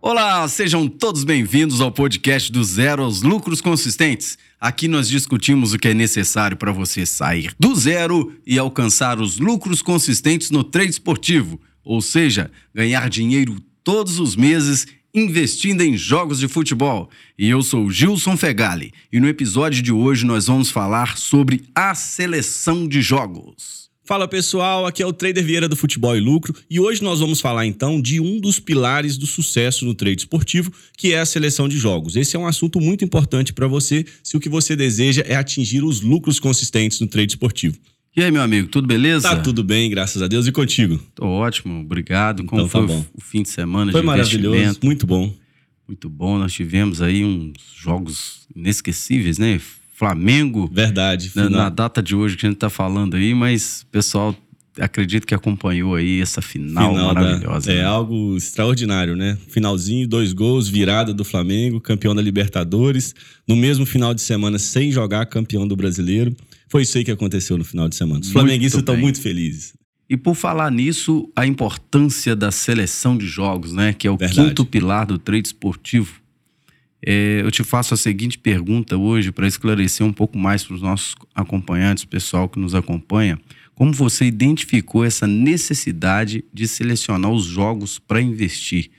Olá, sejam todos bem-vindos ao podcast do Zero aos Lucros Consistentes. Aqui nós discutimos o que é necessário para você sair do zero e alcançar os lucros consistentes no trade esportivo, ou seja, ganhar dinheiro todos os meses investindo em jogos de futebol. E eu sou Gilson Fegali e no episódio de hoje nós vamos falar sobre a seleção de jogos. Fala pessoal, aqui é o Trader Vieira do Futebol e Lucro e hoje nós vamos falar então de um dos pilares do sucesso no trade esportivo, que é a seleção de jogos. Esse é um assunto muito importante para você se o que você deseja é atingir os lucros consistentes no trade esportivo. E aí, meu amigo, tudo beleza? Tá tudo bem, graças a Deus. E contigo? Tô ótimo, obrigado. Como Então tá foi bom. o fim de semana Foi de maravilhoso, muito bom. Muito bom. Nós tivemos aí uns jogos inesquecíveis, né? Flamengo, Verdade. na, na data de hoje que a gente tá falando aí, mas pessoal acredito que acompanhou aí essa final, Final da- maravilhosa. é né? algo extraordinário, né? Finalzinho, dois gols, virada do Flamengo, campeão da Libertadores. No mesmo final de semana, sem jogar, campeão do brasileiro. Foi isso aí que aconteceu no final de semana. Os flamenguistas estão muito felizes. E por falar nisso, a importância da seleção de jogos, né? Que é o Verdade. quinto pilar do trade esportivo. É, eu te faço a seguinte pergunta hoje para esclarecer um pouco mais para os nossos acompanhantes, pessoal que nos acompanha. Como você identificou essa necessidade de selecionar os jogos para investir?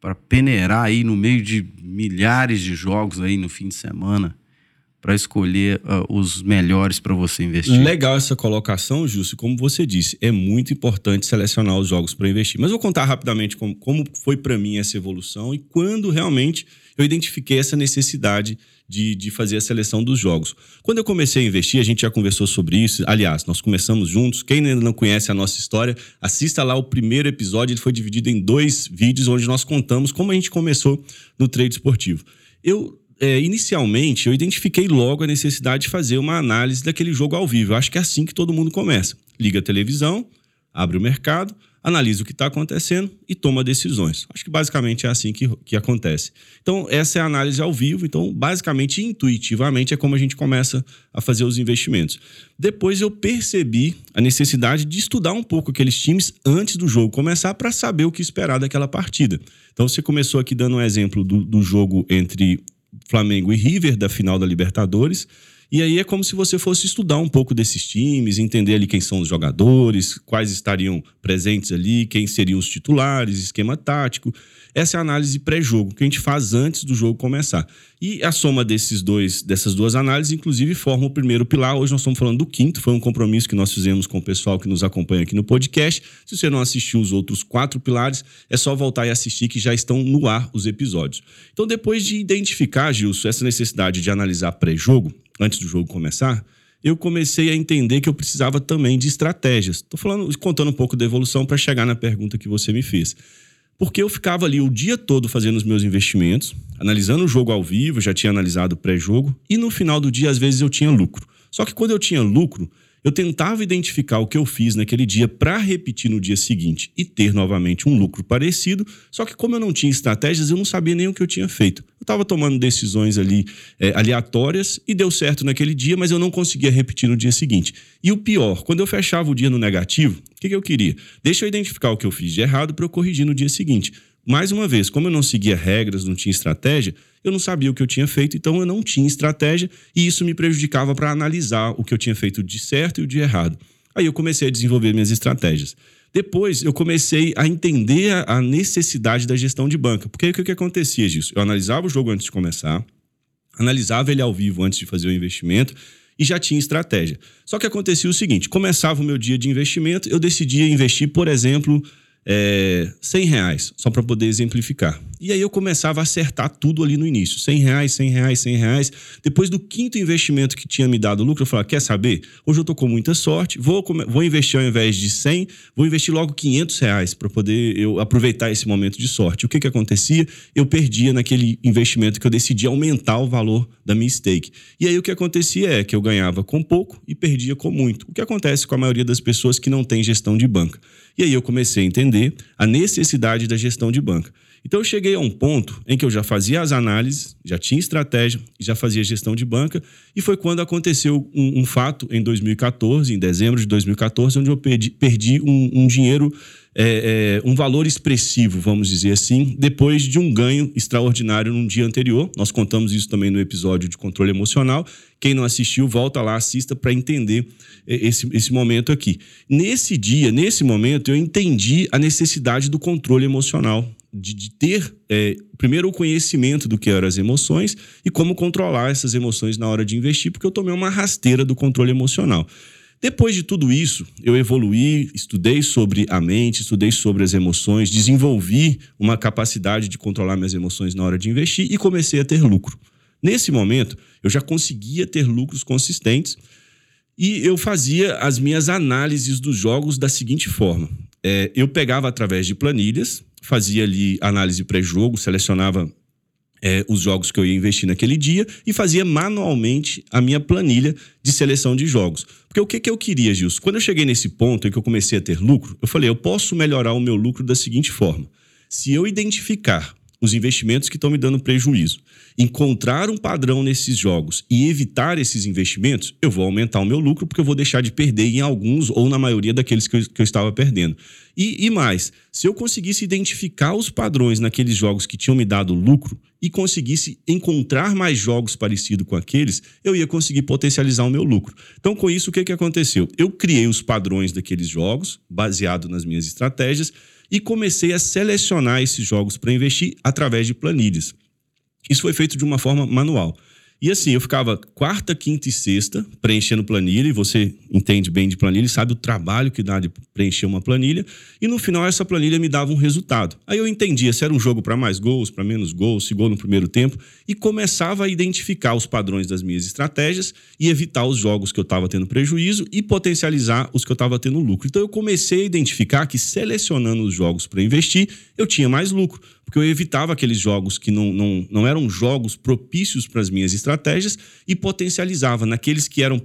Para peneirar aí no meio de milhares de jogos aí no fim de semana, para escolher ah, os melhores para você investir. Legal essa colocação, Justo. Como você disse, é muito importante selecionar os jogos para investir. Mas vou contar rapidamente como, como foi para mim essa evolução e quando realmente eu identifiquei essa necessidade de, de fazer a seleção dos jogos. Quando eu comecei a investir, a gente já conversou sobre isso. Aliás, nós começamos juntos. Quem ainda não conhece a nossa história, assista lá o primeiro episódio. Ele foi dividido em dois vídeos onde nós contamos como a gente começou no trade esportivo. Eu é, inicialmente, eu identifiquei logo a necessidade de fazer uma análise daquele jogo ao vivo. Eu acho que é assim que todo mundo começa. Liga a televisão, abre o mercado, analisa o que está acontecendo e toma decisões. Acho que basicamente é assim que, que acontece. Então, essa é a análise ao vivo. Então, basicamente, intuitivamente, é como a gente começa a fazer os investimentos. Depois, eu percebi a necessidade de estudar um pouco aqueles times antes do jogo começar para saber o que esperar daquela partida. Então, você começou aqui dando um exemplo do, do jogo entre Flamengo e River da final da Libertadores. E aí é como se você fosse estudar um pouco desses times, entender ali quem são os jogadores, quais estariam presentes ali, quem seriam os titulares, esquema tático. Essa é a análise pré-jogo que a gente faz antes do jogo começar. E a soma desses dois, dessas duas análises, inclusive, forma o primeiro pilar. Hoje nós estamos falando do quinto, foi um compromisso que nós fizemos com o pessoal que nos acompanha aqui no podcast. Se você não assistiu os outros quatro pilares, é só voltar e assistir que já estão no ar os episódios. Então, depois de identificar, Gilson, essa necessidade de analisar pré-jogo, antes do jogo começar, eu comecei a entender que eu precisava também de estratégias. Estou falando, contando um pouco da evolução para chegar na pergunta que você me fez. Porque eu ficava ali o dia todo fazendo os meus investimentos, analisando o jogo ao vivo, já tinha analisado o pré-jogo, e no final do dia, às vezes, eu tinha lucro. Só que quando eu tinha lucro, eu tentava identificar o que eu fiz naquele dia para repetir no dia seguinte e ter novamente um lucro parecido. Só que, como eu não tinha estratégias, eu não sabia nem o que eu tinha feito. Eu estava tomando decisões ali é, aleatórias e deu certo naquele dia, mas eu não conseguia repetir no dia seguinte. E o pior, quando eu fechava o dia no negativo, o que, que eu queria? Deixa eu identificar o que eu fiz de errado para eu corrigir no dia seguinte. Mais uma vez, como eu não seguia regras, não tinha estratégia, eu não sabia o que eu tinha feito, então eu não tinha estratégia e isso me prejudicava para analisar o que eu tinha feito de certo e o de errado. Aí eu comecei a desenvolver minhas estratégias. Depois eu comecei a entender a- necessidade da gestão de banca. Porque o que, que acontecia disso? Eu analisava o jogo antes de começar, analisava ele ao vivo antes de fazer o investimento e já tinha estratégia. Só que acontecia o seguinte: começava o meu dia de investimento, eu decidia investir, por exemplo, é, 100 reais, só para poder exemplificar. E aí eu começava a acertar tudo ali no início: 100 reais, 100 reais, 100 reais. Depois do quinto investimento que tinha me dado lucro, eu falava: quer saber? Hoje eu tô com muita sorte, vou, vou investir ao invés de 100, vou investir logo 500 reais para poder eu aproveitar esse momento de sorte. O que que acontecia? Eu perdia naquele investimento que eu decidi aumentar o valor da minha stake. E aí o que acontecia é que eu ganhava com pouco e perdia com muito. O que acontece com a maioria das pessoas que não tem gestão de banca. E aí eu comecei a entender a necessidade da gestão de banca. Então eu cheguei a um ponto em que eu já fazia as análises, já tinha estratégia, já fazia gestão de banca, e foi quando aconteceu um, um fato em 2014, em dezembro de 2014, onde eu perdi, perdi um, um dinheiro é, é, um valor expressivo, vamos dizer assim, depois de um ganho extraordinário num dia anterior. Nós contamos isso também no episódio de controle emocional. Quem não assistiu, volta lá, assista para entender é, esse, esse momento aqui. Nesse dia, nesse momento, eu entendi a necessidade do controle emocional. De, de ter, é, primeiro, o conhecimento do que eram as emoções e como controlar essas emoções na hora de investir, porque eu tomei uma rasteira do controle emocional. Depois de tudo isso, eu evoluí, estudei sobre a mente, estudei sobre as emoções, desenvolvi uma capacidade de controlar minhas emoções na hora de investir e comecei a ter lucro. Nesse momento, eu já conseguia ter lucros consistentes e eu fazia as minhas análises dos jogos da seguinte forma: é, eu pegava através de planilhas, fazia ali análise pré-jogo, selecionava é, os jogos que eu ia investir naquele dia e fazia manualmente a minha planilha de seleção de jogos. Porque o que, que eu queria, Gilson? Quando eu cheguei nesse ponto em que eu comecei a ter lucro, eu falei, eu posso melhorar o meu lucro da seguinte forma. Se eu identificar os investimentos que estão me dando prejuízo, encontrar um padrão nesses jogos e evitar esses investimentos, eu vou aumentar o meu lucro porque eu vou deixar de perder em alguns ou na maioria daqueles que eu, que eu estava perdendo. E, e mais, se eu conseguisse identificar os padrões naqueles jogos que tinham me dado lucro e conseguisse encontrar mais jogos parecidos com aqueles, eu ia conseguir potencializar o meu lucro. Então, com isso, o que, que aconteceu? Eu criei os padrões daqueles jogos, baseado nas minhas estratégias, e comecei a selecionar esses jogos para investir através de planilhas. Isso foi feito de uma forma manual. E assim, eu ficava quarta, quinta e sexta preenchendo planilha, e você entende bem de planilha e sabe o trabalho que dá de preencher uma planilha, e no final essa planilha me dava um resultado. Aí eu entendia se era um jogo para mais gols, para menos gols, se gol no primeiro tempo, e começava a identificar os padrões das minhas estratégias e evitar os jogos que eu estava tendo prejuízo e potencializar os que eu estava tendo lucro. Então eu comecei a identificar que selecionando os jogos para investir, eu tinha mais lucro porque eu evitava aqueles jogos que não, não, não eram jogos propícios para as minhas estratégias e potencializava naqueles que eram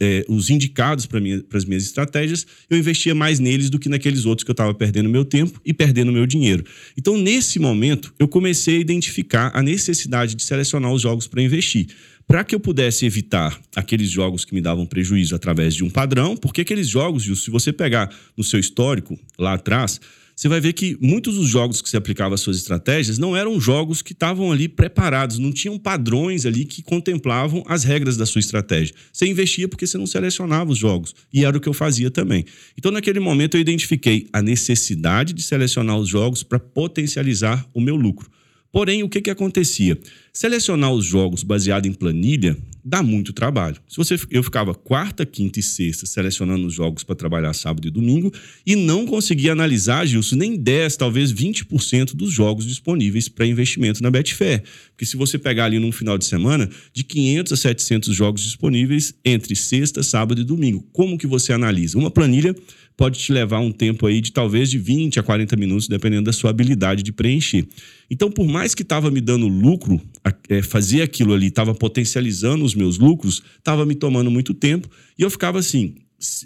é, os indicados para minha, as minhas estratégias, eu investia mais neles do que naqueles outros que eu estava perdendo meu tempo e perdendo meu dinheiro. Então, nesse momento, eu comecei a identificar a necessidade de selecionar os jogos para investir. Para que eu pudesse evitar aqueles jogos que me davam prejuízo através de um padrão, porque aqueles jogos, se você pegar no seu histórico lá atrás, você vai ver que muitos dos jogos que você aplicava às suas estratégias não eram jogos que estavam ali preparados, não tinham padrões ali que contemplavam as regras da sua estratégia. Você investia porque você não selecionava os jogos, e era o que eu fazia também. Então, naquele momento, eu identifiquei a necessidade de selecionar os jogos para potencializar o meu lucro. Porém, o que, que acontecia? Selecionar os jogos baseado em planilha dá muito trabalho. Se você, eu ficava quarta, quinta e sexta selecionando os jogos para trabalhar sábado e domingo e não conseguia analisar, Gilson, nem 10, talvez 20% dos jogos disponíveis para investimento na Betfair. Porque se você pegar ali num final de semana, de 500 a 700 jogos disponíveis entre sexta, sábado e domingo. Como que você analisa? Uma planilha pode te levar um tempo aí de talvez de 20 a 40 minutos, dependendo da sua habilidade de preencher. Então, por mais que estava me dando lucro, é, fazer aquilo ali estava potencializando os meus lucros, estava me tomando muito tempo e eu ficava assim,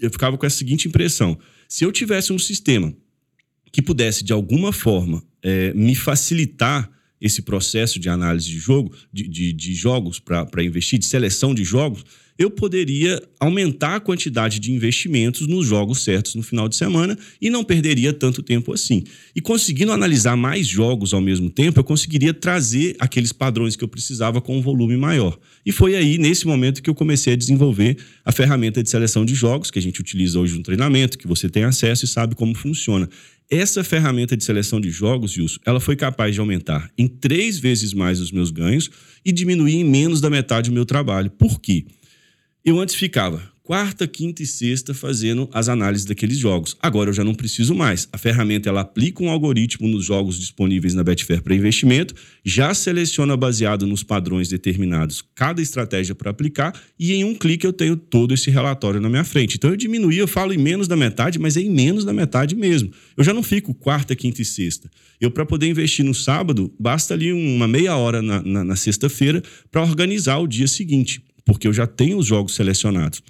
eu ficava com essa seguinte impressão: se eu tivesse um sistema que pudesse de alguma forma é, me facilitar esse processo de análise de jogo, de, de, de jogos para investir, de seleção de jogos, eu poderia aumentar a quantidade de investimentos nos jogos certos no final de semana e não perderia tanto tempo assim. E conseguindo analisar mais jogos ao mesmo tempo, eu conseguiria trazer aqueles padrões que eu precisava com um volume maior. E foi aí, nesse momento, que eu comecei a desenvolver a ferramenta de seleção de jogos, que a gente utiliza hoje no treinamento, que você tem acesso e sabe como funciona. Essa ferramenta de seleção de jogos, Wilson, ela foi capaz de aumentar em três vezes mais os meus ganhos e diminuir em menos da metade o meu trabalho. Por quê? Eu antes ficava quarta, quinta e sexta fazendo as análises daqueles jogos. Agora eu já não preciso mais. A ferramenta ela aplica um algoritmo nos jogos disponíveis na Betfair para investimento, já seleciona baseado nos padrões determinados cada estratégia para aplicar e em um clique eu tenho todo esse relatório na minha frente. Então eu diminuí, eu falo em menos da metade, mas é em menos da metade mesmo. Eu já não fico quarta, quinta e sexta. Eu para poder investir no sábado, basta ali uma meia hora na, na, na sexta-feira para organizar o dia seguinte porque eu já tenho os jogos selecionados.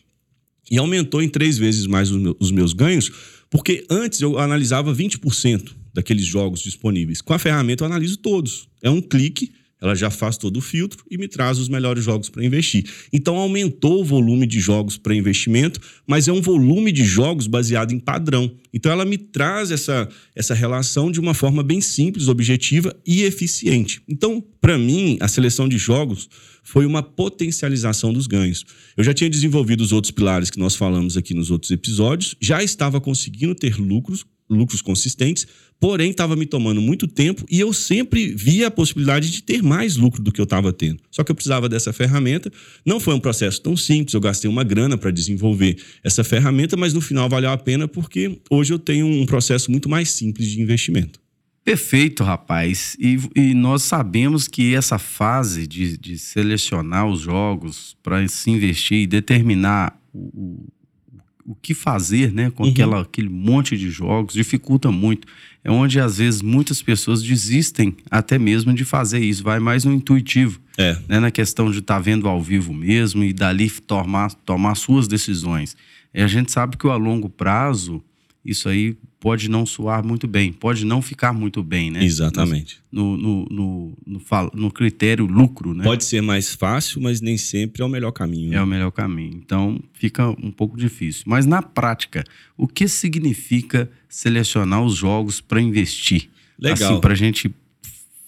E aumentou em três vezes mais os meus ganhos, porque antes eu analisava 20% daqueles jogos disponíveis. Com a ferramenta eu analiso todos. É um clique, ela já faz todo o filtro e me traz os melhores jogos para investir. Então aumentou o volume de jogos para investimento, mas é um volume de jogos baseado em padrão. Então ela me traz essa, essa relação de uma forma bem simples, objetiva e eficiente. Então, para mim, a seleção de jogos foi uma potencialização dos ganhos. Eu já tinha desenvolvido os outros pilares que nós falamos aqui nos outros episódios, já estava conseguindo ter lucros, lucros consistentes, porém estava me tomando muito tempo e eu sempre via a possibilidade de ter mais lucro do que eu estava tendo. Só que eu precisava dessa ferramenta. Não foi um processo tão simples, eu gastei uma grana para desenvolver essa ferramenta, mas no final valeu a pena porque hoje eu tenho um processo muito mais simples de investimento. Perfeito, rapaz. E, e, nós sabemos que essa fase de, de selecionar os jogos para se investir e determinar o, o que fazer né, com uhum. aquela, aquele monte de jogos dificulta muito. É onde, às vezes, muitas pessoas desistem até mesmo de fazer isso. Vai mais no intuitivo. É. Né, na questão de estar tá vendo ao vivo mesmo e dali tomar, tomar suas decisões. E a gente sabe que a longo prazo isso aí pode não soar muito bem, pode não ficar muito bem, né? Exatamente. No, no, no, no, no critério lucro, né? Pode ser mais fácil, mas nem sempre é o melhor caminho. Né? É o melhor caminho. Então fica um pouco difícil. Mas na prática, o que significa selecionar os jogos para investir? Legal. Assim, para a gente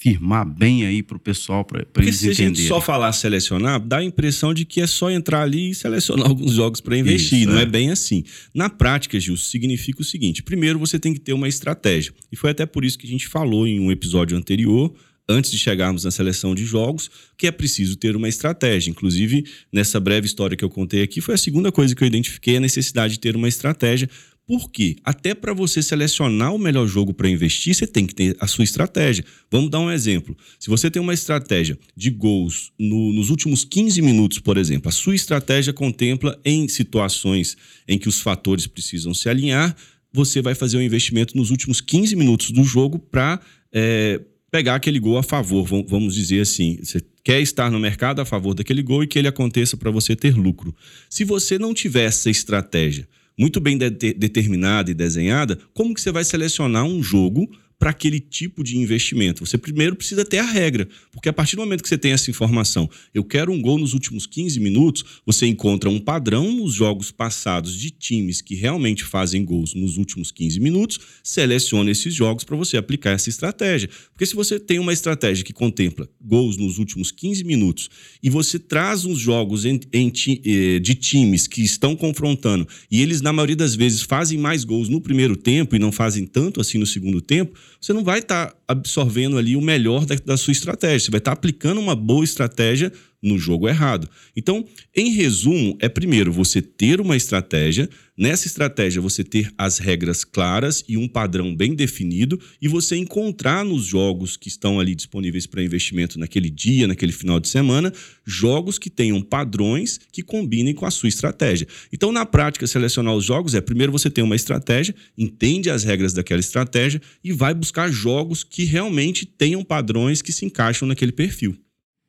firmar bem aí para o pessoal, para eles se entenderem. se a gente só falar selecionar, dá a impressão de que é só entrar ali e selecionar alguns jogos para investir. Isso, não é. é. bem assim. Na prática, Gil, significa o seguinte: primeiro você tem que ter uma estratégia. E foi até por isso que a gente falou em um episódio anterior antes de chegarmos na seleção de jogos, que é preciso ter uma estratégia. Inclusive, nessa breve história que eu contei aqui, foi a segunda coisa que eu identifiquei, a necessidade de ter uma estratégia por quê? Até para você selecionar o melhor jogo para investir, você tem que ter a sua estratégia. Vamos dar um exemplo. Se você tem uma estratégia de gols no, nos últimos 15 minutos, por exemplo, a sua estratégia contempla em situações em que os fatores precisam se alinhar, você vai fazer um investimento nos últimos 15 minutos do jogo para é, pegar aquele gol a favor, vamos dizer assim. Você quer estar no mercado a favor daquele gol e que ele aconteça para você ter lucro. Se você não tiver essa estratégia, muito bem de determinada e desenhada, como que você vai selecionar um jogo para aquele tipo de investimento. Você primeiro precisa ter a regra, porque a partir do momento que você tem essa informação, eu quero um gol nos últimos 15 minutos, você encontra um padrão nos jogos passados de times que realmente fazem gols nos últimos 15 minutos, seleciona esses jogos para você aplicar essa estratégia. Porque se você tem uma estratégia que contempla gols nos últimos 15 minutos e você traz uns jogos em, em, eh, de times que estão confrontando e eles, na maioria das vezes, fazem mais gols no primeiro tempo e não fazem tanto assim no segundo tempo, você não vai estar tá absorvendo ali o melhor da, da sua estratégia. Você vai estar tá aplicando uma boa estratégia no jogo errado. Então, em resumo, é primeiro você ter uma estratégia, nessa estratégia você ter as regras claras e um padrão bem definido e você encontrar nos jogos que estão ali disponíveis para investimento naquele dia, naquele final de semana, jogos que tenham padrões que combinem com a sua estratégia. Então, na prática, selecionar os jogos é primeiro você ter uma estratégia, entende as regras daquela estratégia e vai buscar jogos que realmente tenham padrões que se encaixam naquele perfil.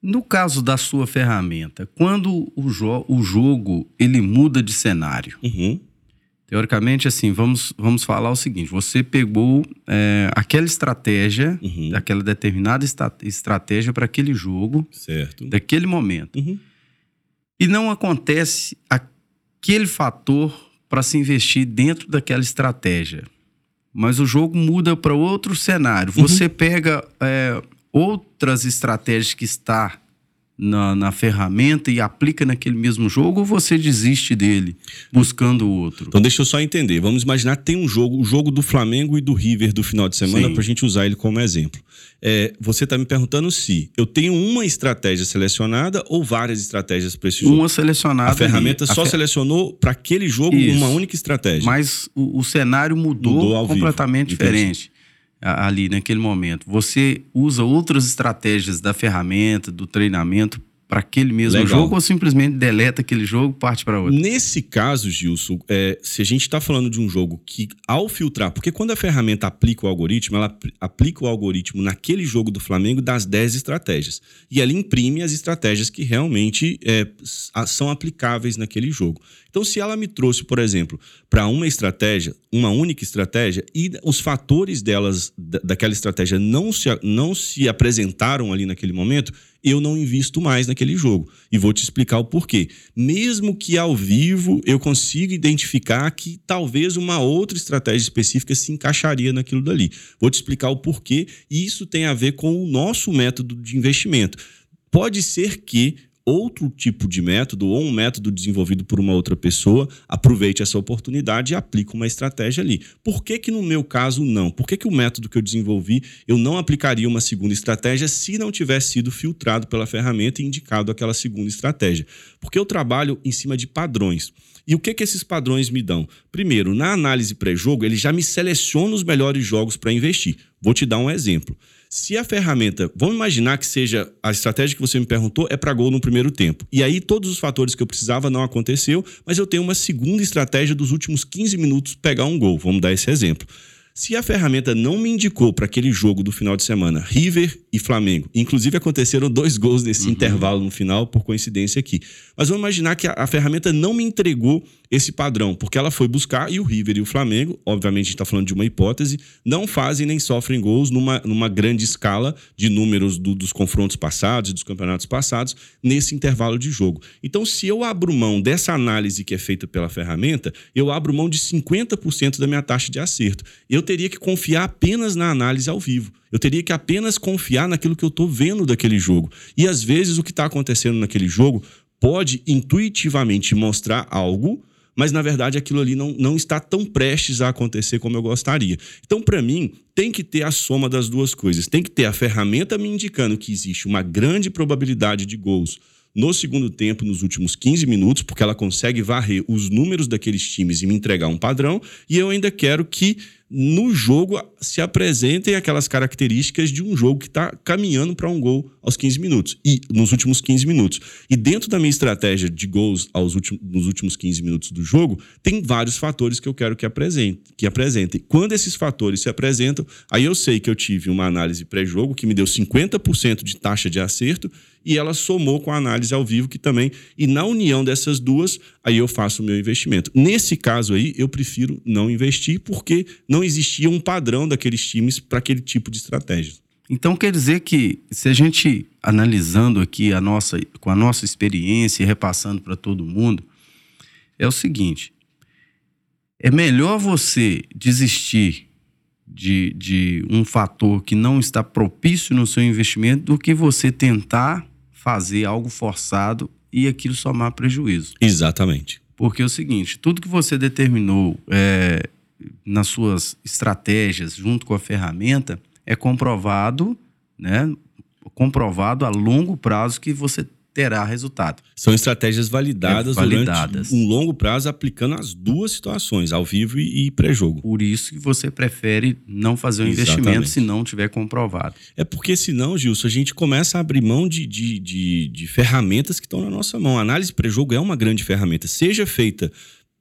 No caso da sua ferramenta, quando o, jo o jogo ele muda de cenário, uhum. teoricamente, assim, vamos, vamos falar o seguinte: você pegou é, aquela estratégia, uhum. aquela determinada estratégia para aquele jogo, certo. daquele momento, uhum. e não acontece aquele fator para se investir dentro daquela estratégia. Mas o jogo muda para outro cenário. Uhum. Você pega é, outras estratégias que está na, na, ferramenta e aplica naquele mesmo jogo ou você desiste dele buscando outro? Então deixa eu só entender. Vamos imaginar tem um jogo, o jogo do Flamengo e do River do final de semana para a gente usar ele como exemplo. É, você está me perguntando se eu tenho uma estratégia selecionada ou várias estratégias para esse jogo. Uma selecionada. A ferramenta só selecionou para aquele jogo Isso. uma única estratégia. Mas o, o cenário mudou, mudou completamente diferente ali naquele momento. Você usa outras estratégias da ferramenta, do treinamento para aquele mesmo Legal. jogo ou simplesmente deleta aquele jogo parte para outro? Nesse caso, Gilson, é, se a gente está falando de um jogo que, ao filtrar, porque quando a ferramenta aplica o algoritmo, ela apl- aplica o algoritmo naquele jogo do Flamengo das 10 estratégias. E ela imprime as estratégias que realmente é, são aplicáveis naquele jogo. Então, se ela me trouxe, por exemplo, para uma estratégia, uma única estratégia, e os fatores delas, da- daquela estratégia, não se, não se apresentaram ali naquele momento, eu não invisto mais naquele jogo. E vou te explicar o porquê. Mesmo que ao vivo eu consiga identificar que talvez uma outra estratégia específica se encaixaria naquilo dali. Vou te explicar o porquê, e isso tem a ver com o nosso método de investimento. Pode ser que outro tipo de método ou um método desenvolvido por uma outra pessoa aproveite essa oportunidade e aplique uma estratégia ali. Por que que no meu caso não? Por que que o método que eu desenvolvi eu não aplicaria uma segunda estratégia se não tivesse sido filtrado pela ferramenta e indicado aquela segunda estratégia? Porque eu trabalho em cima de padrões. E o que que esses padrões me dão? Primeiro, na análise pré-jogo, ele já me seleciona os melhores jogos para investir. Vou te dar um exemplo. Se a ferramenta, vamos imaginar que seja a estratégia que você me perguntou é para gol no primeiro tempo. E aí todos os fatores que eu precisava não aconteceu, mas eu tenho uma segunda estratégia dos últimos 15 minutos pegar um gol. Vamos dar esse exemplo. Se a ferramenta não me indicou para aquele jogo do final de semana, River e Flamengo, inclusive aconteceram dois gols nesse intervalo no final, por coincidência aqui. Mas vamos imaginar que a, a ferramenta não me entregou esse padrão, porque ela foi buscar e o River e o Flamengo, obviamente a gente está falando de uma hipótese, não fazem nem sofrem gols numa, numa grande escala de números do- dos confrontos passados e dos campeonatos passados nesse intervalo de jogo. Então, se eu abro mão dessa análise que é feita pela ferramenta, eu abro mão de 50% da minha taxa de acerto. Eu teria que confiar apenas na análise ao vivo. Eu teria que apenas confiar naquilo que eu estou vendo daquele jogo. E às vezes o que está acontecendo naquele jogo pode intuitivamente mostrar algo, mas na verdade aquilo ali não, não está tão prestes a acontecer como eu gostaria. Então, para mim, tem que ter a soma das duas coisas. Tem que ter a ferramenta me indicando que existe uma grande probabilidade de gols no segundo tempo, nos últimos 15 minutos, porque ela consegue varrer os números daqueles times e me entregar um padrão, e eu ainda quero que no jogo se apresentem aquelas características de um jogo que está caminhando para um gol aos 15 minutos e nos últimos 15 minutos. E dentro da minha estratégia de gols aos últimos, nos últimos 15 minutos do jogo, tem vários fatores que eu quero que apresente, que apresentem. Quando esses fatores se apresentam, aí eu sei que eu tive uma análise pré-jogo que me deu 50% de taxa de acerto e ela somou com a análise ao vivo que também e na união dessas duas aí eu faço o meu investimento. Nesse caso aí eu prefiro não investir porque não existia um padrão daqueles times para aquele tipo de estratégia. Então quer dizer que se a gente analisando aqui a nossa com a nossa experiência e repassando para todo mundo é o seguinte: é melhor você desistir de, de um fator que não está propício no seu investimento do que você tentar fazer algo forçado e aquilo somar prejuízo. Exatamente. Porque é o seguinte, tudo que você determinou é, nas suas estratégias junto com a ferramenta é comprovado, né? Comprovado a longo prazo que você terá resultado. São estratégias validadas, É, validadas. durante um longo prazo, aplicando as duas situações, ao vivo e, e pré-jogo. Por isso que você prefere não fazer o Exatamente. investimento se não tiver comprovado. É porque senão, Gilson, a gente começa a abrir mão de, de, de, de ferramentas que estão na nossa mão. A análise pré-jogo é uma grande ferramenta, seja feita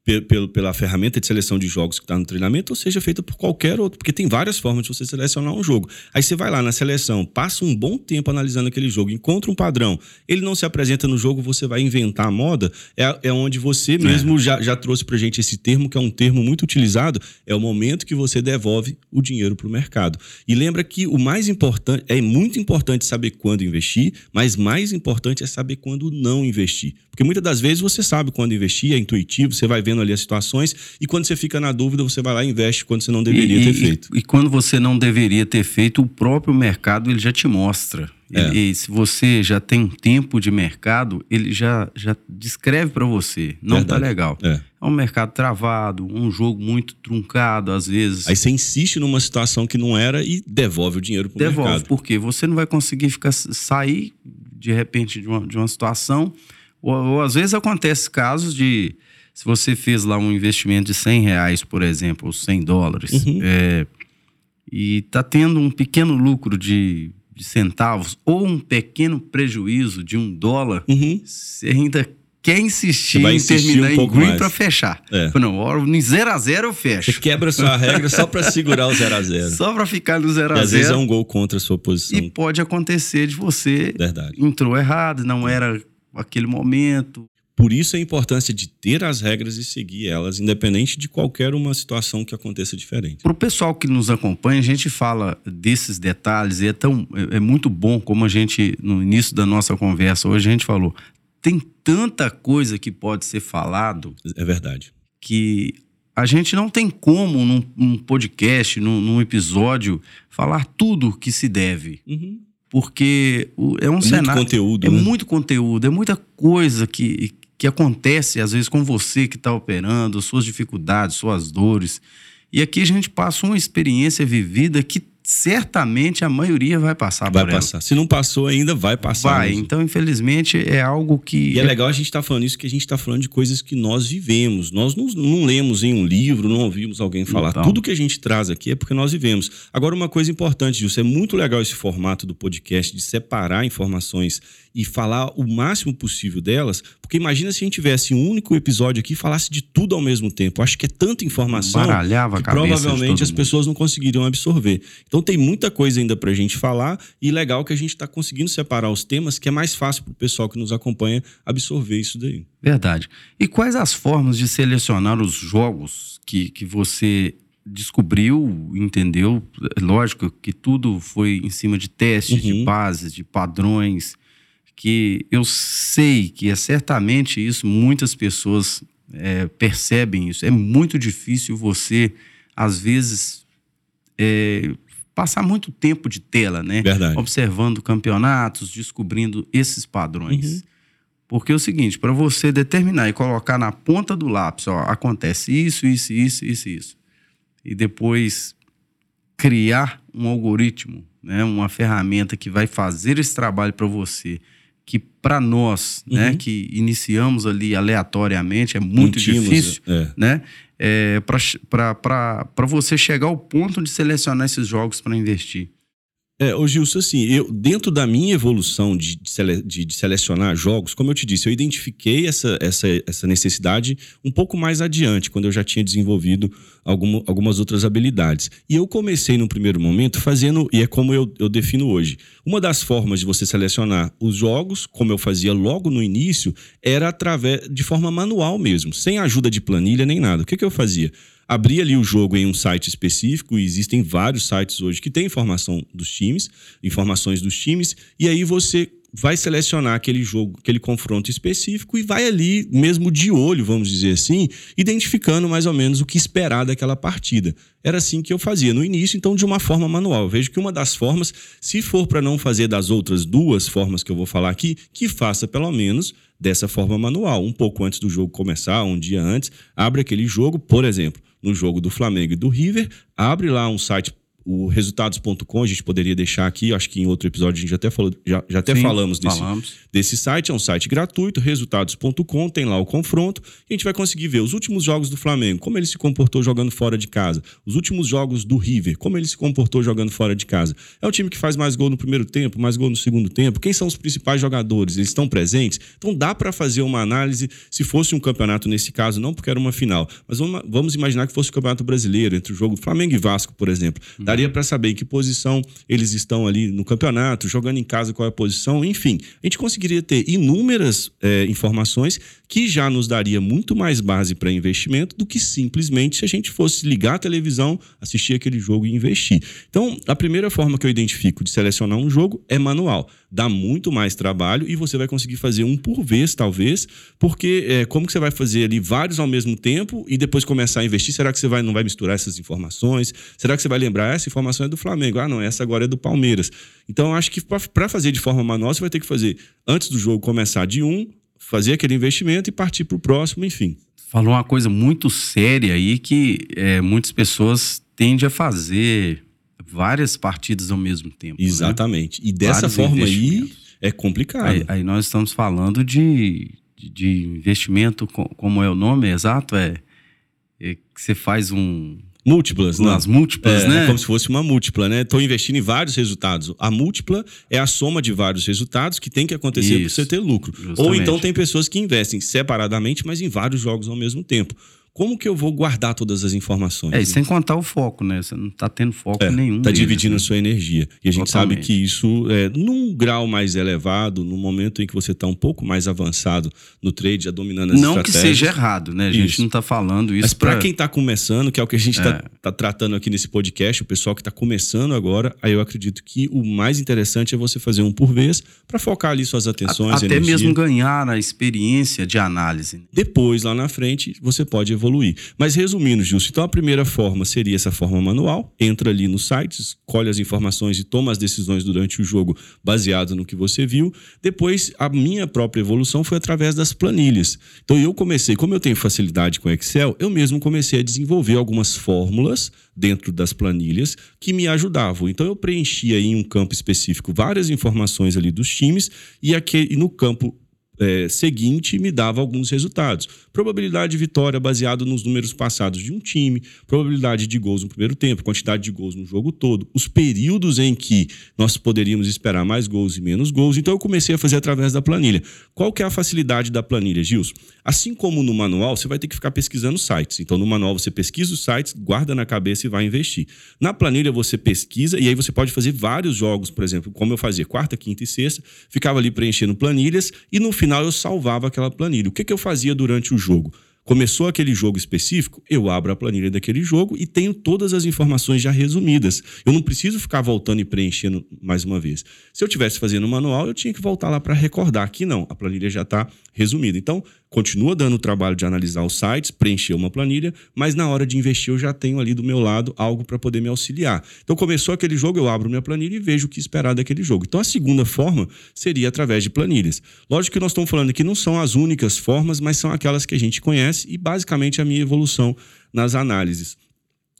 pelo- pela ferramenta de seleção de jogos que está no treinamento, ou seja feita por qualquer outro, porque tem várias formas de você selecionar um jogo. Aí você vai lá na seleção, passa um bom tempo analisando aquele jogo, encontra um padrão, ele não se apresenta no jogo, você vai inventar a moda, é, é onde você mesmo já, já trouxe pra gente esse termo, que é um termo muito utilizado, é o momento que você devolve o dinheiro para o mercado. E lembra que o mais importante, é muito importante saber quando investir, mas mais importante é saber quando não investir. Porque muitas das vezes você sabe quando investir, é intuitivo, você vai vendo ali as situações, e quando você fica na dúvida, você vai lá e investe quando você não deveria e, ter e- feito. E, quando você não deveria ter feito, o próprio mercado ele já te mostra. É. Ele- e se você já tem um tempo de mercado, ele já, já descreve para você. Não tá Verdade. legal. É. É um mercado travado, um jogo muito truncado, às vezes. Aí você insiste numa situação que não era e devolve o dinheiro para o devolve, mercado. porque você não vai conseguir ficar sair de repente de uma, de uma situação. Ou, ou às vezes acontece casos de se você fez lá um investimento de 100 reais, por exemplo, ou 100 dólares, Uhum. é, e tá tendo um pequeno lucro de de centavos ou um pequeno prejuízo de um dólar, Uhum. você ainda quer insistir Você vai em insistir terminar um em green para fechar. É. Não, em 0 a 0 eu Você fecho. quebra a sua regra só pra segurar o 0 a 0 Só para ficar no 0 E a às vezes é 0 um gol contra a sua posição. e pode acontecer de você Verdade. entrou errado, não era aquele momento. Por isso a importância de ter as regras e seguir elas, independente de qualquer uma situação que aconteça diferente. Para o pessoal que nos acompanha, a gente fala desses detalhes e é, tão, é, é muito bom como a gente, no início da nossa conversa hoje, a gente falou. Tem tanta coisa que pode ser falado É verdade. que a gente não tem como, num, num podcast, num, num episódio, falar tudo que se deve. Uhum. Porque é um É muito cenário. conteúdo, É né? muito conteúdo, é muita coisa que, que acontece, às vezes, com você que está operando, suas dificuldades, suas dores. E aqui a gente passa uma experiência vivida que certamente a maioria vai passar Vai por ela. passar. Se não passou ainda, vai passar. Vai. mesmo. Então, infelizmente, é algo que. E é legal a gente estar falando isso, que a gente está falando de coisas que nós vivemos. Nós não, não lemos em um livro, não ouvimos alguém falar. Então. Tudo que a gente traz aqui é porque nós vivemos. Agora, uma coisa importante, Gilson, é muito legal esse formato do podcast de separar informações e falar o máximo possível delas, porque imagina se a gente tivesse um único episódio aqui e falasse de tudo ao mesmo tempo. Acho que é tanta informação Baralhava a que de provavelmente as mundo. pessoas não conseguiriam absorver. Então tem muita coisa ainda pra gente falar e legal que a gente está conseguindo separar os temas, que é mais fácil pro pessoal que nos acompanha absorver isso daí. Verdade. E quais as formas de selecionar os jogos que, que você descobriu, entendeu? Lógico que tudo foi em cima de testes, de Uhum. bases, de padrões, que eu sei que é certamente isso, muitas pessoas é, percebem isso. É muito difícil você, às vezes, é, passar muito tempo de tela, né? Verdade. observando campeonatos, descobrindo esses padrões. Uhum. Porque é o seguinte, para você determinar e colocar na ponta do lápis, ó, acontece isso, isso, isso, isso, isso. E depois criar um algoritmo, né, uma ferramenta que vai fazer esse trabalho para você, que para nós, né, Uhum. que iniciamos ali aleatoriamente, é muito Mentimos, difícil, É. né? É, para você chegar ao ponto de selecionar esses jogos para investir. É, ô Gilson, assim, eu, dentro da minha evolução de, de sele- de- de selecionar jogos, como eu te disse, eu identifiquei essa, essa, essa necessidade um pouco mais adiante, quando eu já tinha desenvolvido alguma- algumas outras habilidades. E eu comecei no primeiro momento fazendo, e é como eu, eu defino hoje, uma das formas de você selecionar os jogos, como eu fazia logo no início, era através de forma manual mesmo, sem ajuda de planilha nem nada. O que, que eu fazia? Abrir ali o jogo em um site específico, e existem vários sites hoje que têm informação dos times, informações dos times, e aí você vai selecionar aquele jogo, aquele confronto específico e vai ali, mesmo de olho, vamos dizer assim, identificando mais ou menos o que esperar daquela partida. Era assim que eu fazia no início, então de uma forma manual. Eu vejo que uma das formas, se for para não fazer das outras duas formas que eu vou falar aqui, que faça pelo menos dessa forma manual. Um pouco antes do jogo começar, um dia antes, abre aquele jogo, por exemplo, no jogo do Flamengo e do River, abre lá um site o resultados.com, a gente poderia deixar aqui, acho que em outro episódio a gente até falou, já, já até Sim, falamos desse, falamos. desse site, é um site gratuito, resultados.com, tem lá o confronto, e a gente vai conseguir ver os últimos jogos do Flamengo, como ele se comportou jogando fora de casa, os últimos jogos do River, como ele se comportou jogando fora de casa. É o time que faz mais gol no primeiro tempo, mais gol no segundo tempo, quem são os principais jogadores, eles estão presentes? Então dá para fazer uma análise, se fosse um campeonato nesse caso, não porque era uma final, mas vamos, vamos imaginar que fosse o Campeonato Brasileiro, entre o jogo Flamengo e Vasco, por exemplo. Daria para saber em que posição eles estão ali no campeonato, jogando em casa qual é a posição, enfim. A gente conseguiria ter inúmeras eh, informações que já nos daria muito mais base para investimento do que simplesmente se a gente fosse ligar a televisão, assistir aquele jogo e investir. Então, a primeira forma que eu identifico de selecionar um jogo é manual. Dá muito mais trabalho e você vai conseguir fazer um por vez, talvez, porque eh, como que você vai fazer ali vários ao mesmo tempo e depois começar a investir? Será que você vai, não vai misturar essas informações? Será que você vai lembrar essa informação é do Flamengo? Ah, não, essa agora é do Palmeiras. Então, acho que para fazer de forma manual, você vai ter que fazer antes do jogo começar de um, fazer aquele investimento e partir para o próximo, enfim. Falou uma coisa muito séria aí que é, muitas pessoas tendem a fazer várias partidas ao mesmo tempo. né? Exatamente. E dessa Vários forma aí é complicado. Aí, aí nós estamos falando de, de, de investimento, co- como é o nome exato? É, é que você faz um. Múltiplas, não. As múltiplas, é, né? É como se fosse uma múltipla, né? Estou investindo em vários resultados. A múltipla é a soma de vários resultados que tem que acontecer para você ter lucro. Justamente. Ou então tem pessoas que investem separadamente, mas em vários jogos ao mesmo tempo como que eu vou guardar todas as informações? É, e sem contar o foco, né? Você não está tendo foco é, nenhum. Está dividindo né? a sua energia. E a gente Totalmente. sabe que isso, é, num grau mais elevado, no momento em que você está um pouco mais avançado no trade, já dominando as não estratégias. Não que seja errado, né? A gente isso. não está falando isso. Mas para quem está começando, que é o que a gente está é. tá tratando aqui nesse podcast, o pessoal que está começando agora, aí eu acredito que o mais interessante é você fazer um por vez para focar ali suas atenções. A, até energia. mesmo ganhar a experiência de análise. Depois, lá na frente, você pode evoluir. Mas resumindo, Gilson, então a primeira forma seria essa forma manual. Entra ali no site, escolhe as informações e toma as decisões durante o jogo baseado no que você viu. Depois, a minha própria evolução foi através das planilhas. Então eu comecei, como eu tenho facilidade com Excel, eu mesmo comecei a desenvolver algumas fórmulas dentro das planilhas que me ajudavam. Então eu preenchia em um campo específico várias informações ali dos times e, aqui, no campo é, seguinte me dava alguns resultados. Probabilidade de vitória baseado nos números passados de um time, probabilidade de gols no primeiro tempo, quantidade de gols no jogo todo, os períodos em que nós poderíamos esperar mais gols e menos gols. Então eu comecei a fazer através da planilha. Qual que é a facilidade da planilha, Gilson? Assim como no manual, você vai ter que ficar pesquisando sites. Então no manual você pesquisa os sites, guarda na cabeça e vai investir. Na planilha você pesquisa e aí você pode fazer vários jogos, por exemplo, como eu fazia quarta, quinta e sexta, ficava ali preenchendo planilhas e no final eu salvava aquela planilha. O que, que eu fazia durante o jogo? Começou aquele jogo específico, eu abro a planilha daquele jogo e tenho todas as informações já resumidas. Eu não preciso ficar voltando e preenchendo mais uma vez. Se eu tivesse fazendo o manual, eu tinha que voltar lá para recordar. Aqui não, a planilha já está resumida. Então, continua dando o trabalho de analisar os sites, preencher uma planilha, mas na hora de investir eu já tenho ali do meu lado algo para poder me auxiliar. Então começou aquele jogo, eu abro minha planilha e vejo o que esperar daquele jogo. Então a segunda forma seria através de planilhas. Lógico que nós estamos falando que não são as únicas formas, mas são aquelas que a gente conhece e basicamente a minha evolução nas análises.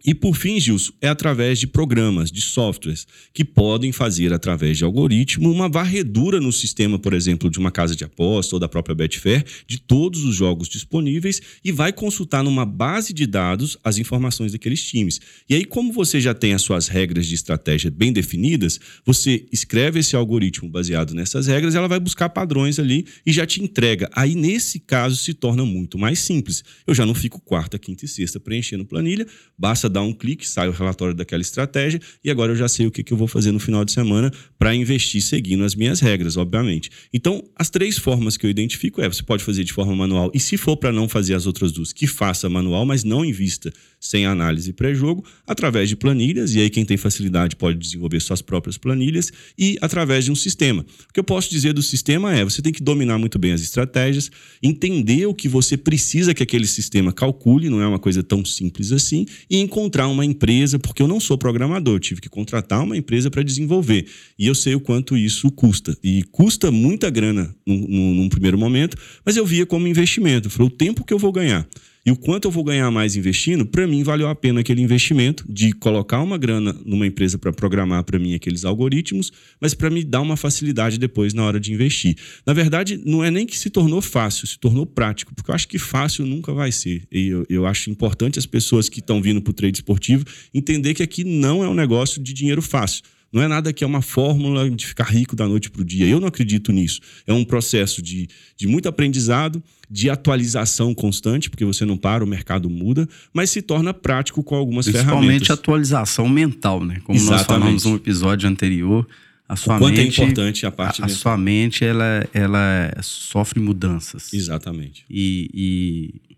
E por fim, Gilson, é através de programas, de softwares, que podem fazer, através de algoritmo, uma varredura no sistema, por exemplo, de uma casa de aposta ou da própria Betfair, de todos os jogos disponíveis e vai consultar numa base de dados as informações daqueles times. E aí, como você já tem as suas regras de estratégia bem definidas, você escreve esse algoritmo baseado nessas regras, ela vai buscar padrões ali e já te entrega. Aí, nesse caso, se torna muito mais simples. Eu já não fico quarta, quinta e sexta preenchendo planilha, basta dar um clique, sai o relatório daquela estratégia e agora eu já sei o que, que eu vou fazer no final de semana para investir seguindo as minhas regras, obviamente. Então, as três formas que eu identifico é: você pode fazer de forma manual e, se for para não fazer as outras duas, que faça manual, mas não invista sem análise pré-jogo, através de planilhas, e aí quem tem facilidade pode desenvolver suas próprias planilhas, e através de um sistema. O que eu posso dizer do sistema é: você tem que dominar muito bem as estratégias, entender o que você precisa que aquele sistema calcule, não é uma coisa tão simples assim, e encontrar uma empresa, porque eu não sou programador, tive que contratar uma empresa para desenvolver. E eu sei o quanto isso custa. E custa muita grana num, num, num primeiro momento, mas eu via como investimento. Falei, o tempo que eu vou ganhar e o quanto eu vou ganhar mais investindo, para mim valeu a pena aquele investimento de colocar uma grana numa empresa para programar para mim aqueles algoritmos, mas para me dar uma facilidade depois na hora de investir. Na verdade, não é nem que se tornou fácil, se tornou prático, porque eu acho que fácil nunca vai ser. E eu, eu acho importante as pessoas que estão vindo para o trade esportivo entender que aqui não é um negócio de dinheiro fácil. Não é nada que é uma fórmula de ficar rico da noite para o dia. Eu não acredito nisso. É um processo de, de muito aprendizado, de atualização constante, porque você não para, o mercado muda, mas se torna prático com algumas Principalmente ferramentas. Principalmente atualização mental, né? Como Exatamente. nós falamos no episódio anterior, a sua o quanto mente, é importante a parte a, a sua mente ela, ela sofre mudanças. Exatamente. E, e,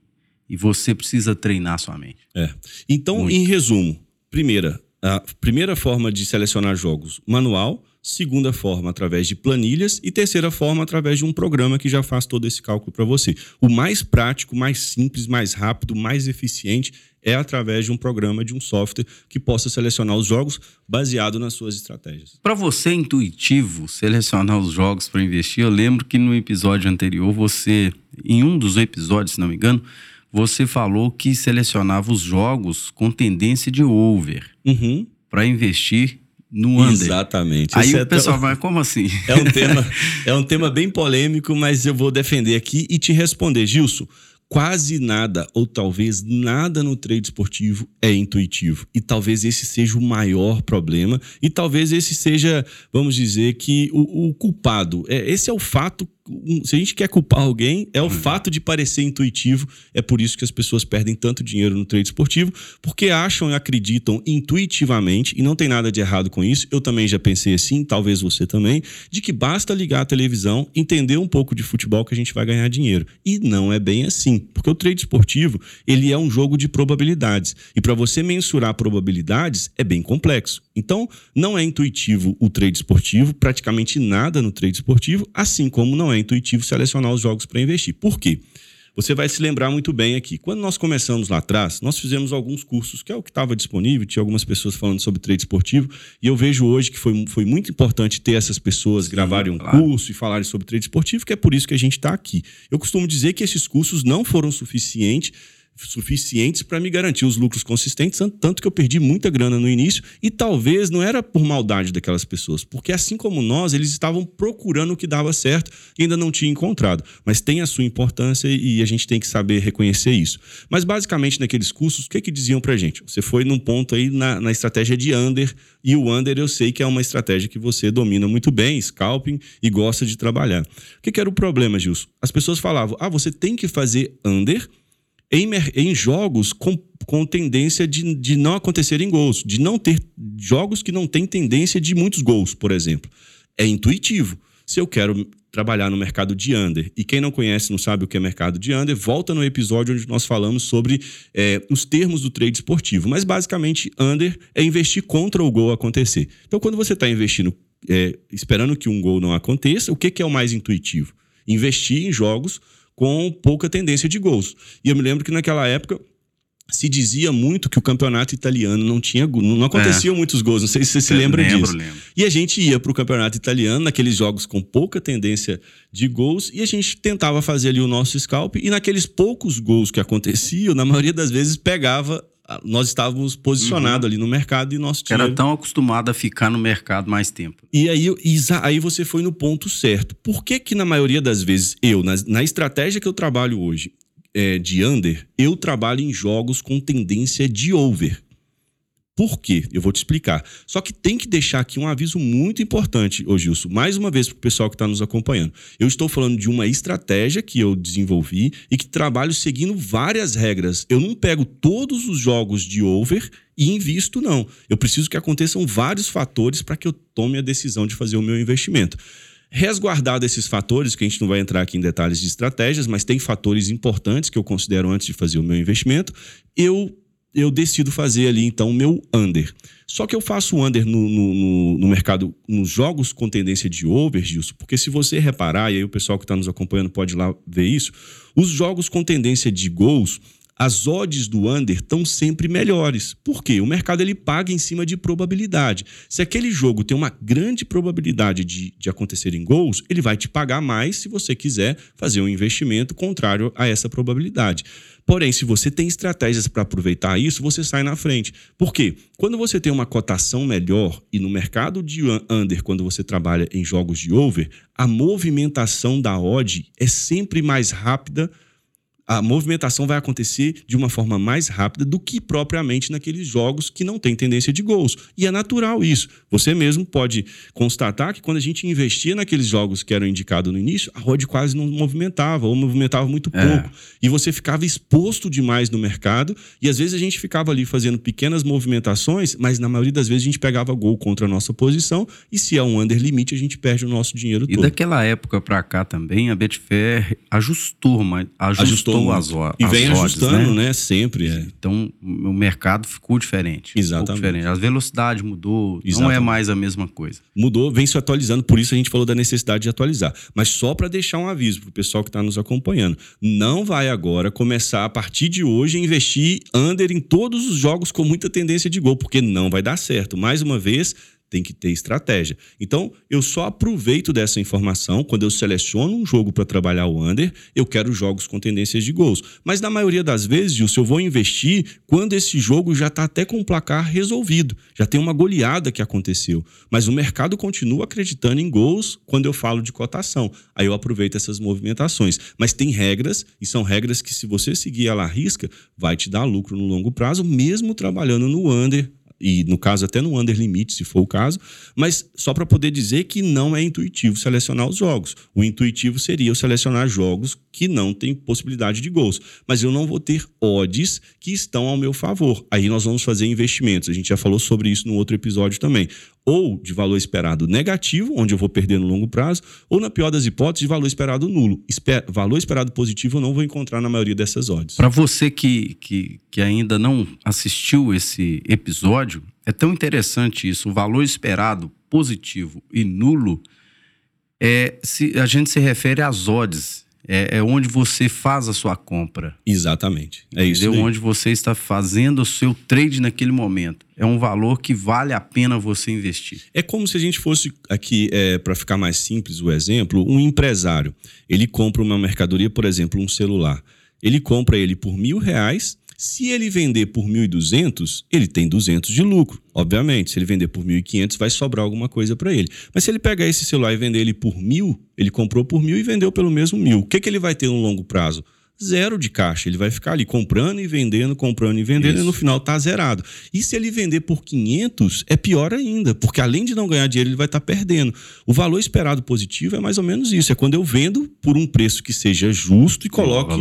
e você precisa treinar a sua mente. É. Então, Muito. em resumo, primeira, a primeira forma de selecionar jogos, manual. Segunda forma, através de planilhas. E terceira forma, através de um programa que já faz todo esse cálculo para você. O mais prático, mais simples, mais rápido, mais eficiente é através de um programa, de um software que possa selecionar os jogos baseado nas suas estratégias. Para você é intuitivo selecionar os jogos para investir, eu lembro que no episódio anterior você, em um dos episódios, se não me engano, você falou que selecionava os jogos com tendência de over uhum. para investir no under. Exatamente. Aí Esse o é pessoal vai, como assim? É um, tema, é um tema bem polêmico, mas eu vou defender aqui e te responder. Gilson, quase nada, ou talvez nada no trade esportivo é intuitivo. E talvez esse seja o maior problema, e talvez esse seja, vamos dizer, que o, o culpado. É, esse é o fato se a gente quer culpar alguém, é o uhum. fato de parecer intuitivo. É por isso que as pessoas perdem tanto dinheiro no trade esportivo, porque acham e acreditam intuitivamente, e não tem nada de errado com isso. Eu também já pensei assim, talvez você também, de que basta ligar a televisão, entender um pouco de futebol que a gente vai ganhar dinheiro. E não é bem assim, porque o trade esportivo, ele é um jogo de probabilidades. E para você mensurar probabilidades é bem complexo. Então, não é intuitivo o trade esportivo, praticamente nada no trade esportivo, assim como não é intuitivo selecionar os jogos para investir. Por quê? Você vai se lembrar muito bem aqui. Quando nós começamos lá atrás, nós fizemos alguns cursos, que é o que estava disponível, tinha algumas pessoas falando sobre trade esportivo, e eu vejo hoje que foi, foi muito importante ter essas pessoas Sim, gravarem um claro. curso e falarem sobre trade esportivo, que é por isso que a gente está aqui. Eu costumo dizer que esses cursos não foram suficientes suficientes para me garantir os lucros consistentes, tanto que eu perdi muita grana no início e talvez não era por maldade daquelas pessoas, porque assim como nós, eles estavam procurando o que dava certo e ainda não tinham encontrado. Mas tem a sua importância e a gente tem que saber reconhecer isso. Mas basicamente naqueles cursos, o que que diziam para gente? Você foi num ponto aí na, na estratégia de under e o under eu sei que é uma estratégia que você domina muito bem, scalping e gosta de trabalhar. O que, que era o problema, Gilson? As pessoas falavam: ah, você tem que fazer under em, em jogos com, com tendência de, de não acontecerem gols, de não ter jogos que não têm tendência de muitos gols, por exemplo. É intuitivo. Se eu quero trabalhar no mercado de under, e quem não conhece, não sabe o que é mercado de under, volta no episódio onde nós falamos sobre é, os termos do trade esportivo. Mas basicamente, under é investir contra o gol acontecer. Então, quando você está investindo é, esperando que um gol não aconteça, o que, que é o mais intuitivo? Investir em jogos com pouca tendência de gols. E eu me lembro que naquela época se dizia muito que o campeonato italiano não tinha não aconteciam é. muitos gols, não sei se você se lembra lembro, disso. Lembro. E a gente ia para o campeonato italiano naqueles jogos com pouca tendência de gols e a gente tentava fazer ali o nosso scalp e naqueles poucos gols que aconteciam, na maioria das vezes pegava nós estávamos posicionados uhum. ali no mercado e nós tínhamos... Era tão acostumado a ficar no mercado mais tempo. E aí, aí você foi no ponto certo. Por que que na maioria das vezes eu, na, na estratégia que eu trabalho hoje é, de under, eu trabalho em jogos com tendência de over? Por quê? Eu vou te explicar. Só que tem que deixar aqui um aviso muito importante, ô Gilson, mais uma vez para o pessoal que está nos acompanhando. Eu estou falando de uma estratégia que eu desenvolvi e que trabalho seguindo várias regras. Eu não pego todos os jogos de over e invisto, não. Eu preciso que aconteçam vários fatores para que eu tome a decisão de fazer o meu investimento. Resguardado esses fatores, que a gente não vai entrar aqui em detalhes de estratégias, mas tem fatores importantes que eu considero antes de fazer o meu investimento, eu eu decido fazer ali então o meu under. Só que eu faço under no, no, no, mercado, nos jogos com tendência de over, Gilson, porque se você reparar, e aí o pessoal que está nos acompanhando pode ir lá ver isso, os jogos com tendência de gols, as odds do under estão sempre melhores. Por quê? O mercado ele paga em cima de probabilidade. Se aquele jogo tem uma grande probabilidade de, de acontecer em gols, ele vai te pagar mais se você quiser fazer um investimento contrário a essa probabilidade. Porém, se você tem estratégias para aproveitar isso, você sai na frente. Por quê? Quando você tem uma cotação melhor e no mercado de under, quando você trabalha em jogos de over, a movimentação da odd é sempre mais rápida a movimentação vai acontecer de uma forma mais rápida do que propriamente naqueles jogos que não tem tendência de gols. E é natural isso. Você mesmo pode constatar que quando a gente investia naqueles jogos que eram indicados no início, a rod quase não movimentava, ou movimentava muito é. pouco. E você ficava exposto demais no mercado, e às vezes a gente ficava ali fazendo pequenas movimentações, mas na maioria das vezes a gente pegava gol contra a nossa posição, e se é um under limite, a gente perde o nosso dinheiro e todo. E daquela época para cá também, a Betfair ajustou, mas ajustou, as, as E vem ajustando, né? né? Sempre. É. Então, o mercado ficou diferente. Exatamente. Um diferente. A velocidade mudou, Exatamente. não é mais a mesma coisa. Mudou, vem se atualizando, por isso a gente falou da necessidade de atualizar. Mas só para deixar um aviso para o pessoal que está nos acompanhando. Não vai agora começar, a partir de hoje, a investir under em todos os jogos com muita tendência de gol, porque não vai dar certo. Mais uma vez, tem que ter estratégia. Então, eu só aproveito dessa informação quando eu seleciono um jogo para trabalhar o under, eu quero jogos com tendências de gols. Mas na maioria das vezes, Gilson, eu vou investir quando esse jogo já está até com o placar resolvido, já tem uma goleada que aconteceu. Mas o mercado continua acreditando em gols quando eu falo de cotação. Aí eu aproveito essas movimentações. Mas tem regras, e são regras que, se você seguir ela à risca, vai te dar lucro no longo prazo, mesmo trabalhando no under e no caso até no under limite, se for o caso, mas só para poder dizer que não é intuitivo selecionar os jogos. O intuitivo seria eu selecionar jogos que não têm possibilidade de gols, mas eu não vou ter odds que estão ao meu favor. Aí nós vamos fazer investimentos. A gente já falou sobre isso no outro episódio também ou de valor esperado negativo, onde eu vou perder no longo prazo, ou na pior das hipóteses, de valor esperado nulo. Esper valor esperado positivo eu não vou encontrar na maioria dessas odds. Para você que, que, que ainda não assistiu esse episódio, é tão interessante isso. O valor esperado positivo e nulo é se a gente se refere às odds é, é, onde você faz a sua compra. Exatamente. É isso. É onde você está fazendo o seu trade naquele momento. É um valor que vale a pena você investir. É como se a gente fosse aqui, é, para ficar mais simples o exemplo, um empresário. Ele compra uma mercadoria, por exemplo, um celular. Ele compra ele por mil reais se ele vender por 1.200, ele tem 200 de lucro. Obviamente, se ele vender por 1.500, vai sobrar alguma coisa para ele. Mas se ele pegar esse celular e vender ele por 1.000, ele comprou por 1.000 e vendeu pelo mesmo 1.000. O que, que ele vai ter no longo prazo? Zero de caixa. Ele vai ficar ali comprando e vendendo, comprando e vendendo, Isso. e no final tá zerado. E se ele vender por 500, é pior ainda, porque além de não ganhar dinheiro, ele vai estar tá perdendo. O valor esperado positivo é mais ou menos isso: é quando eu vendo por um preço que seja justo e coloque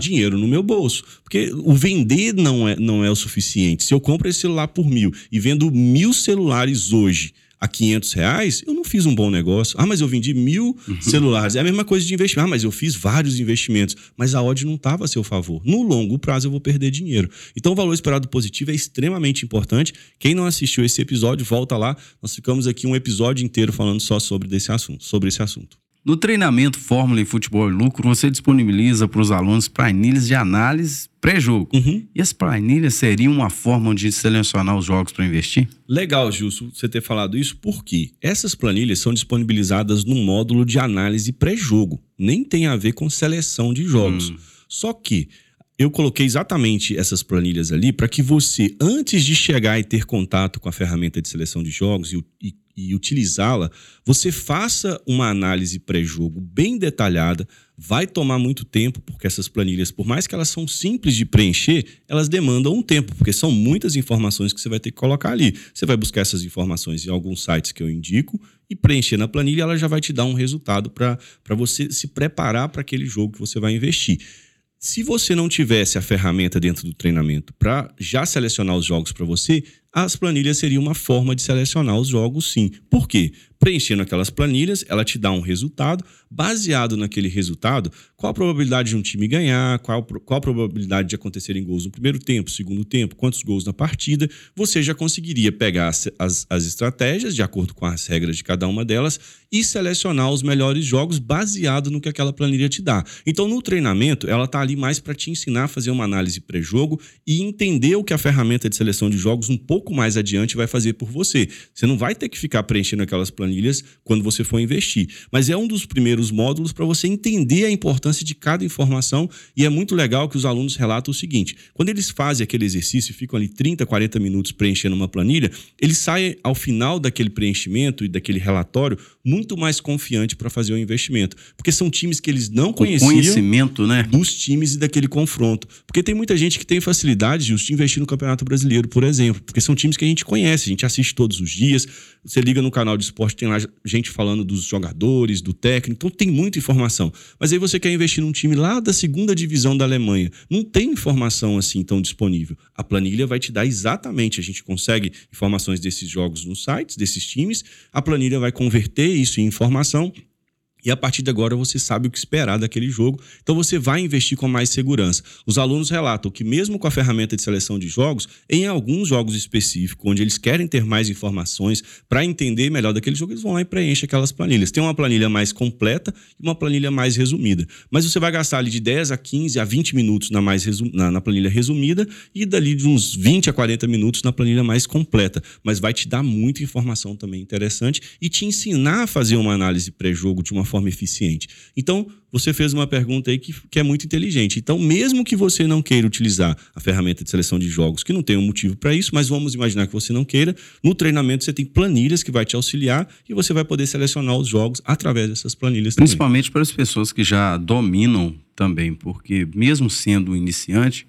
dinheiro no meu bolso. Porque o vender não é, não é o suficiente. Se eu compro esse celular por mil e vendo mil celulares hoje a 500 reais, eu não fiz um bom negócio. Ah, mas eu vendi mil uhum. celulares. É a mesma coisa de investimento. Ah, mas eu fiz vários investimentos. Mas a odd não estava a seu favor. No longo prazo eu vou perder dinheiro. Então o valor esperado positivo é extremamente importante. Quem não assistiu esse episódio, volta lá. Nós ficamos aqui um episódio inteiro falando só sobre esse assunto. Sobre esse assunto. No treinamento Fórmula em Futebol e Lucro, você disponibiliza para os alunos planilhas de análise pré-jogo. Uhum. E as planilhas seriam uma forma de selecionar os jogos para investir? Legal, Gilson, você ter falado isso, porque essas planilhas são disponibilizadas no módulo de análise pré-jogo. Nem tem a ver com seleção de jogos. Hum. Só que eu coloquei exatamente essas planilhas ali para que você, antes de chegar e ter contato com a ferramenta de seleção de jogos e, e e utilizá-la, você faça uma análise pré-jogo bem detalhada. Vai tomar muito tempo, porque essas planilhas, por mais que elas são simples de preencher, elas demandam um tempo, porque são muitas informações que você vai ter que colocar ali. Você vai buscar essas informações em alguns sites que eu indico e preencher na planilha, ela já vai te dar um resultado para você se preparar para aquele jogo que você vai investir. Se você não tivesse a ferramenta dentro do treinamento para já selecionar os jogos para você, as planilhas seriam uma forma de selecionar os jogos, sim. Por quê? Preenchendo aquelas planilhas, ela te dá um resultado. Baseado naquele resultado, qual a probabilidade de um time ganhar, qual, qual a probabilidade de acontecerem gols no primeiro tempo, segundo tempo, quantos gols na partida, você já conseguiria pegar as, as, as estratégias, de acordo com as regras de cada uma delas, e selecionar os melhores jogos baseado no que aquela planilha te dá. Então, no treinamento, ela está ali mais para te ensinar a fazer uma análise pré-jogo e entender o que a ferramenta de seleção de jogos um pouco pouco mais adiante vai fazer por você. Você não vai ter que ficar preenchendo aquelas planilhas quando você for investir. Mas é um dos primeiros módulos para você entender a importância de cada informação e é muito legal que os alunos relatam o seguinte: quando eles fazem aquele exercício, ficam ali 30, 40 minutos preenchendo uma planilha, eles saem ao final daquele preenchimento e daquele relatório muito mais confiante para fazer o investimento, porque são times que eles não conheciam, o conhecimento, né, dos times e daquele confronto. Porque tem muita gente que tem facilidade de investir no Campeonato Brasileiro, por exemplo, porque são são times que a gente conhece, a gente assiste todos os dias. Você liga no canal de esporte, tem lá gente falando dos jogadores, do técnico, então tem muita informação. Mas aí você quer investir num time lá da segunda divisão da Alemanha. Não tem informação assim tão disponível. A planilha vai te dar exatamente, a gente consegue informações desses jogos nos sites, desses times, a planilha vai converter isso em informação E a partir de agora você sabe o que esperar daquele jogo, então você vai investir com mais segurança. Os alunos relatam que, mesmo com a ferramenta de seleção de jogos, em alguns jogos específicos, onde eles querem ter mais informações para entender melhor daquele jogo, eles vão lá e preenchem aquelas planilhas. Tem uma planilha mais completa e uma planilha mais resumida. Mas você vai gastar ali de 10 a 15 a 20 minutos na, mais resum... na, na planilha resumida e dali de uns 20 a 40 minutos na planilha mais completa. Mas vai te dar muita informação também interessante e te ensinar a fazer uma análise pré-jogo de uma forma eficiente. Então, você fez uma pergunta aí que, que é muito inteligente. Então, mesmo que você não queira utilizar a ferramenta de seleção de jogos, que não tem um motivo para isso, mas vamos imaginar que você não queira, no treinamento você tem planilhas que vai te auxiliar e você vai poder selecionar os jogos através dessas planilhas. Principalmente também. para as pessoas que já dominam também, porque mesmo sendo iniciante,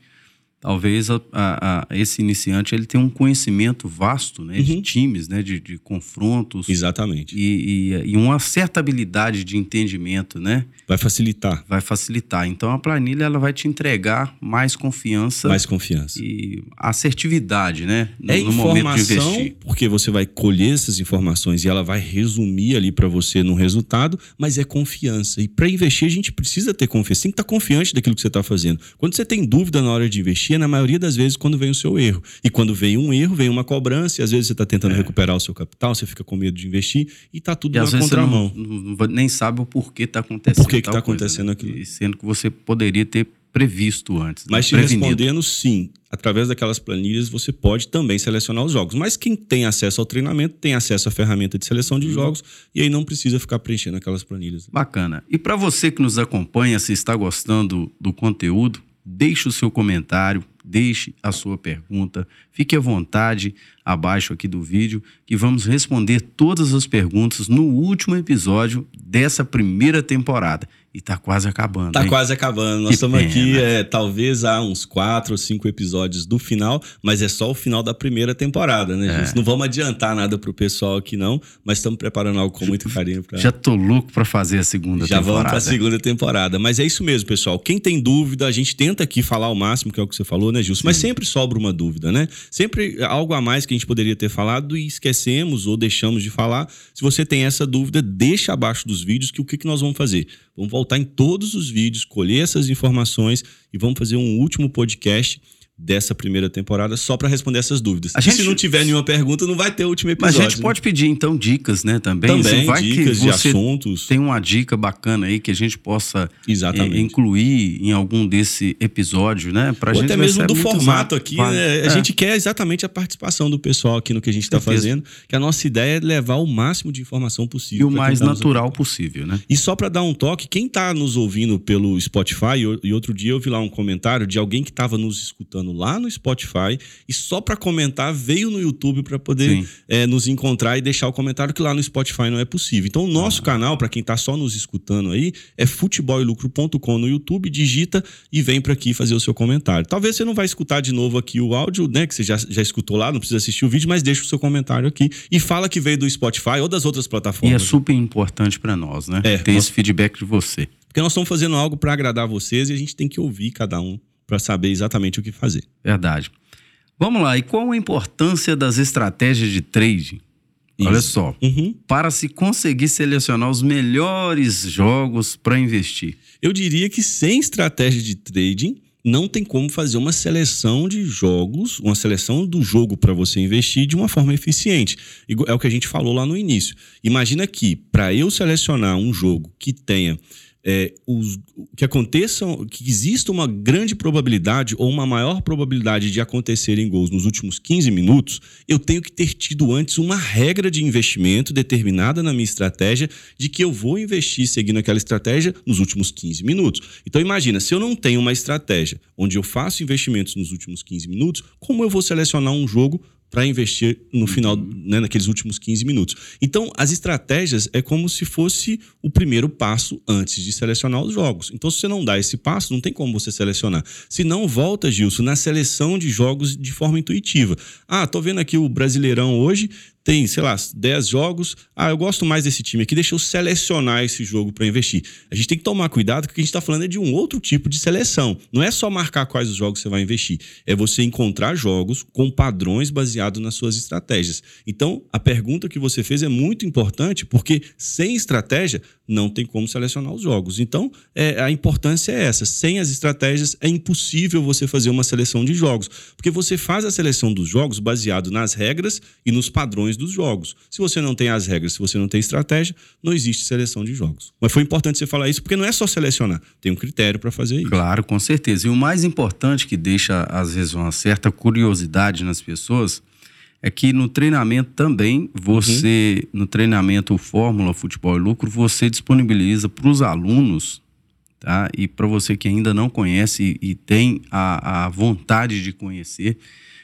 talvez a, a, a, esse iniciante ele tenha um conhecimento vasto né, uhum. de times, né, de, de confrontos. Exatamente. E, e, e, uma certa habilidade de entendimento, né? Vai facilitar. Vai facilitar. Então a planilha ela vai te entregar mais confiança. Mais confiança. E assertividade, né? No, é no informação, porque você vai colher essas informações e ela vai resumir ali para você no resultado, mas é confiança. E para investir a gente precisa ter confiança. Você tem que estar confiante daquilo que você está fazendo. Quando você tem dúvida na hora de investir, na maioria das vezes quando vem o seu erro. E quando vem um erro, vem uma cobrança, e às vezes você está tentando é. recuperar o seu capital, você fica com medo de investir e está tudo e na contramão. Você não, não, nem sabe o porquê está acontecendo. Por que está acontecendo né? aquilo? Sendo que você poderia ter previsto antes. Né? Mas te respondendo, sim. Através daquelas planilhas, você pode também selecionar os jogos. Mas quem tem acesso ao treinamento tem acesso à ferramenta de seleção de uhum. jogos e aí não precisa ficar preenchendo aquelas planilhas. Bacana. E para você que nos acompanha, se está gostando do conteúdo, deixe o seu comentário, deixe a sua pergunta, fique à vontade abaixo aqui do vídeo que vamos responder todas as perguntas no último episódio dessa primeira temporada. E tá quase acabando. Tá hein? quase acabando. Nós que estamos pena. aqui, é, talvez há uns quatro ou cinco episódios do final, mas é só o final da primeira temporada, né, é. gente? Não vamos adiantar nada pro pessoal aqui, não, mas estamos preparando algo com muito carinho. Pra... Já tô louco para fazer a segunda Já temporada. Já vamos pra segunda temporada. Mas é isso mesmo, pessoal. Quem tem dúvida, a gente tenta aqui falar o máximo, que é o que você falou, né, Gilson? Mas sempre sobra uma dúvida, né? Sempre algo a mais que a gente poderia ter falado e esquecemos ou deixamos de falar. Se você tem essa dúvida, deixa abaixo dos vídeos que o que, que nós vamos fazer? Vamos voltar em todos os vídeos, colher essas informações e vamos fazer um último podcast dessa primeira temporada só para responder essas dúvidas. A gente, se não tiver nenhuma pergunta, não vai ter o último episódio. Mas a gente né? pode pedir então dicas, né, também. Também vai dicas de assuntos. Tem uma dica bacana aí que a gente possa é, incluir em algum desse episódio, né, pra Ou gente até mesmo do formato aqui, né? A é. gente quer exatamente a participação do pessoal aqui no que a gente está fazendo, que a nossa ideia é levar o máximo de informação possível e o mais tá natural possível, né? E só para dar um toque, quem está nos ouvindo pelo Spotify e outro dia eu vi lá um comentário de alguém que estava nos escutando lá no Spotify e só para comentar veio no YouTube para poder é, nos encontrar e deixar o comentário que lá no Spotify não é possível. Então, o nosso ah. canal, para quem está só nos escutando aí, é futebolelucro.com no YouTube, digita e vem para aqui fazer o seu comentário. Talvez você não vai escutar de novo aqui o áudio, né, que você já, já escutou lá, não precisa assistir o vídeo, mas deixa o seu comentário aqui e fala que veio do Spotify ou das outras plataformas. E é super importante para nós, né? É, ter nós... esse feedback de você. Porque nós estamos fazendo algo para agradar vocês e a gente tem que ouvir cada um para saber exatamente o que fazer. Verdade. Vamos lá, e qual a importância das estratégias de trade? Isso. Olha só, uhum. para se conseguir selecionar os melhores jogos para investir. Eu diria que sem estratégia de trading, não tem como fazer uma seleção de jogos, uma seleção do jogo para você investir de uma forma eficiente. É o que a gente falou lá no início. Imagina que para eu selecionar um jogo que tenha é, os, que aconteçam, que exista uma grande probabilidade ou uma maior probabilidade de acontecerem gols nos últimos 15 minutos, eu tenho que ter tido antes uma regra de investimento determinada na minha estratégia de que eu vou investir seguindo aquela estratégia nos últimos 15 minutos. Então imagina, se eu não tenho uma estratégia onde eu faço investimentos nos últimos 15 minutos, como eu vou selecionar um jogo para investir no final, né, naqueles últimos 15 minutos. Então, as estratégias é como se fosse o primeiro passo antes de selecionar os jogos. Então, se você não dá esse passo, não tem como você selecionar. Se não, volta, Gilson, na seleção de jogos de forma intuitiva. Ah, tô vendo aqui o Brasileirão hoje, tem, sei lá, 10 jogos. Ah, eu gosto mais desse time aqui, deixa eu selecionar esse jogo para investir. A gente tem que tomar cuidado que o que a gente está falando é de um outro tipo de seleção. Não é só marcar quais os jogos você vai investir, é você encontrar jogos com padrões baseados nas suas estratégias. Então, a pergunta que você fez é muito importante, porque sem estratégia não tem como selecionar os jogos. Então, é, a importância é essa. Sem as estratégias, é impossível você fazer uma seleção de jogos, porque você faz a seleção dos jogos baseado nas regras e nos padrões dos jogos. Se você não tem as regras, se você não tem estratégia, não existe seleção de jogos. Mas foi importante você falar isso, porque não é só selecionar, tem um critério para fazer isso. Claro, com certeza. E o mais importante que deixa, às vezes, uma certa curiosidade nas pessoas é que no treinamento também, você, uhum. no treinamento Fórmula Futebol e Lucro, você disponibiliza para os alunos, tá? E para você que ainda não conhece e, e tem a, a vontade de conhecer,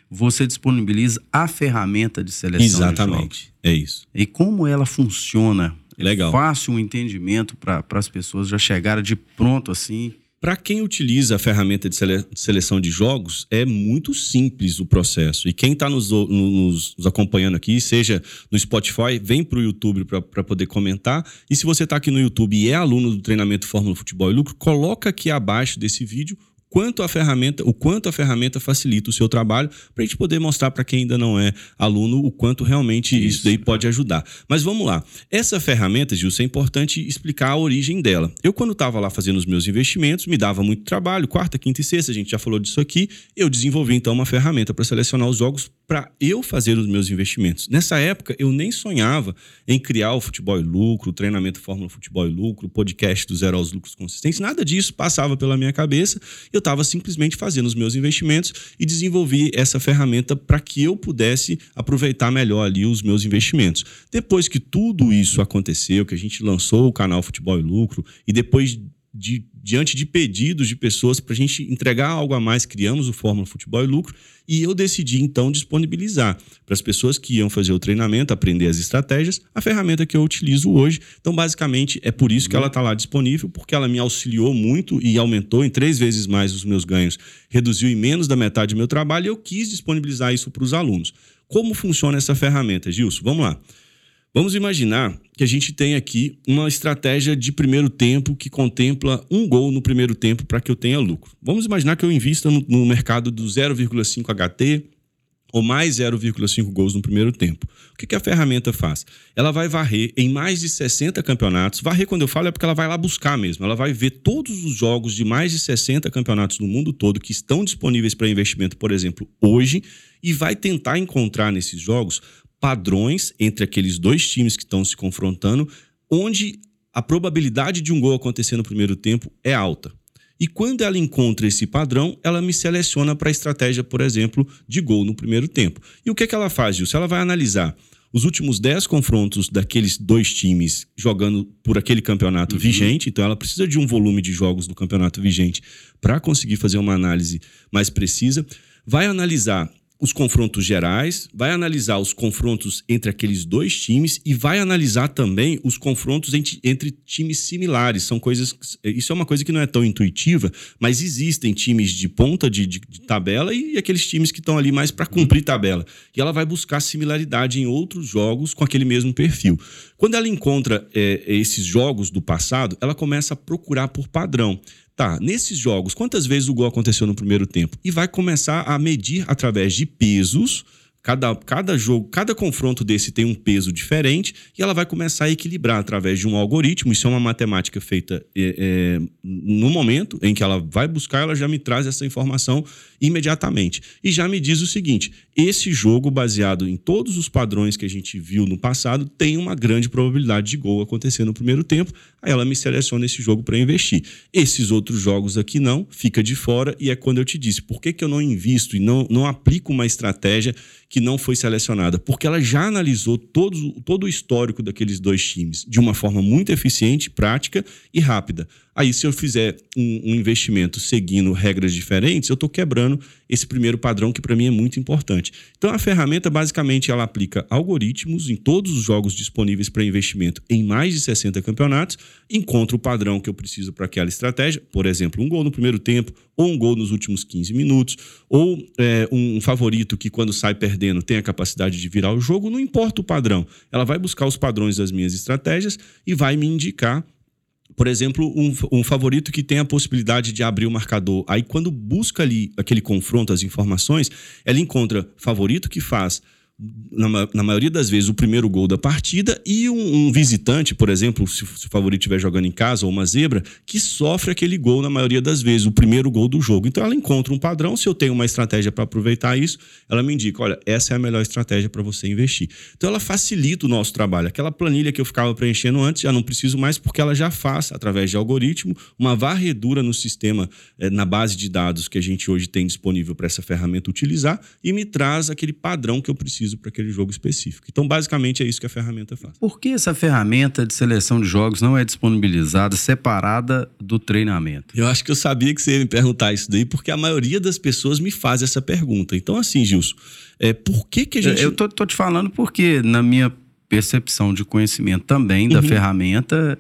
você disponibiliza a ferramenta de seleção Exatamente, é isso. E como ela funciona? Legal. É fácil o entendimento para as pessoas já chegarem de pronto assim para quem utiliza a ferramenta de seleção de jogos, é muito simples o processo. E quem está nos, nos, nos, acompanhando aqui, seja no Spotify, vem para o YouTube para poder comentar. E se você está aqui no YouTube e é aluno do treinamento Fórmula Futebol e Lucro, coloca aqui abaixo desse vídeo quanto a ferramenta, o quanto a ferramenta facilita o seu trabalho, para a gente poder mostrar para quem ainda não é aluno o quanto realmente isso, isso daí pode ajudar. Mas vamos lá. Essa ferramenta, Gilson, é importante explicar a origem dela. Eu, quando estava lá fazendo os meus investimentos, me dava muito trabalho, quarta, quinta e sexta, a gente já falou disso aqui. Eu desenvolvi então uma ferramenta para selecionar os jogos para eu fazer os meus investimentos. Nessa época, eu nem sonhava em criar o futebol e lucro, o treinamento Fórmula Futebol e Lucro, o podcast do Zero aos Lucros Consistentes, nada disso passava pela minha cabeça. Eu estava simplesmente fazendo os meus investimentos e desenvolvi essa ferramenta para que eu pudesse aproveitar melhor ali os meus investimentos. Depois que tudo isso aconteceu, que a gente lançou o canal Futebol e Lucro e depois de, diante de pedidos de pessoas para a gente entregar algo a mais, criamos o Fórmula Futebol e Lucro e eu decidi então disponibilizar para as pessoas que iam fazer o treinamento, aprender as estratégias, a ferramenta que eu utilizo hoje. Então, basicamente, é por isso que ela está lá disponível, porque ela me auxiliou muito e aumentou em três vezes mais os meus ganhos, reduziu em menos da metade do meu trabalho e eu quis disponibilizar isso para os alunos. Como funciona essa ferramenta, Gilson? Vamos lá. Vamos imaginar que a gente tem aqui uma estratégia de primeiro tempo que contempla um gol no primeiro tempo para que eu tenha lucro. Vamos imaginar que eu invista no, no mercado do 0,5 HT ou mais 0,5 gols no primeiro tempo. O que, que, a ferramenta faz? Ela vai varrer em mais de 60 campeonatos. Varrer, quando eu falo, é porque ela vai lá buscar mesmo. Ela vai ver todos os jogos de mais de 60 campeonatos no mundo todo que estão disponíveis para investimento, por exemplo, hoje, e vai tentar encontrar nesses jogos padrões entre aqueles dois times que estão se confrontando, onde a probabilidade de um gol acontecer no primeiro tempo é alta. E quando ela encontra esse padrão, ela me seleciona para a estratégia, por exemplo, de gol no primeiro tempo. E o que, é que ela faz, Gilson? Ela vai analisar os últimos 10 confrontos daqueles dois times jogando por aquele campeonato uhum. vigente, então ela precisa de um volume de jogos do campeonato vigente para conseguir fazer uma análise mais precisa. Vai analisar os confrontos gerais, vai analisar os confrontos entre aqueles dois times e vai analisar também os confrontos entre, entre, times similares. São coisas. Isso é uma coisa que não é tão intuitiva, mas existem times de ponta de, de, de tabela e aqueles times que estão ali mais para cumprir tabela. E ela vai buscar similaridade em outros jogos com aquele mesmo perfil. Quando ela encontra é, esses jogos do passado, ela começa a procurar por padrão. Tá, nesses jogos, quantas vezes o gol aconteceu no primeiro tempo? E vai começar a medir através de pesos Cada, cada jogo, cada confronto desse tem um peso diferente e ela vai começar a equilibrar através de um algoritmo. Isso é uma matemática feita é, é, no momento em que ela vai buscar, ela já me traz essa informação imediatamente. E já me diz o seguinte: esse jogo, baseado em todos os padrões que a gente viu no passado, tem uma grande probabilidade de gol acontecer no primeiro tempo. Aí ela me seleciona esse jogo para investir. Esses outros jogos aqui não, fica de fora, e é quando eu te disse: por que, que eu não invisto e não, não aplico uma estratégia que não foi selecionada, porque ela já analisou todo, todo o histórico daqueles dois times de uma forma muito eficiente, prática e rápida. Aí, se eu fizer um, um investimento seguindo regras diferentes, eu estou quebrando esse primeiro padrão que para mim é muito importante. Então, a ferramenta basicamente ela aplica algoritmos em todos os jogos disponíveis para investimento em mais de 60 campeonatos, encontra o padrão que eu preciso para aquela estratégia, por exemplo, um gol no primeiro tempo, ou um gol nos últimos 15 minutos, ou é, um favorito que quando sai perdendo tem a capacidade de virar o jogo, não importa o padrão. Ela vai buscar os padrões das minhas estratégias e vai me indicar por exemplo, um, um, favorito que tem a possibilidade de abrir o marcador. Aí, quando busca ali aquele confronto, as informações, ela encontra favorito que faz na, na, maioria das vezes, o primeiro gol da partida e um, um visitante, por exemplo, se, se, o favorito estiver jogando em casa ou uma zebra, que sofre aquele gol na maioria das vezes, o primeiro gol do jogo. Então ela encontra um padrão, se eu tenho uma estratégia para aproveitar isso, ela me indica, olha, essa é a melhor estratégia para você investir. Então ela facilita o nosso trabalho. Aquela planilha que eu ficava preenchendo antes, já não preciso mais porque ela já faz, através de algoritmo, uma varredura no sistema, eh, na base de dados que a gente hoje tem disponível para essa ferramenta utilizar e me traz aquele padrão que eu preciso preciso para aquele jogo específico. Então, basicamente, é isso que a ferramenta faz. Por que essa ferramenta de seleção de jogos não é disponibilizada separada do treinamento? Eu acho que eu sabia que você ia me perguntar isso daí, porque a maioria das pessoas me faz essa pergunta. Então, assim, Gilson, é, por que, que a gente. Eu tô, tô te falando porque, na minha percepção de conhecimento também da uhum. ferramenta,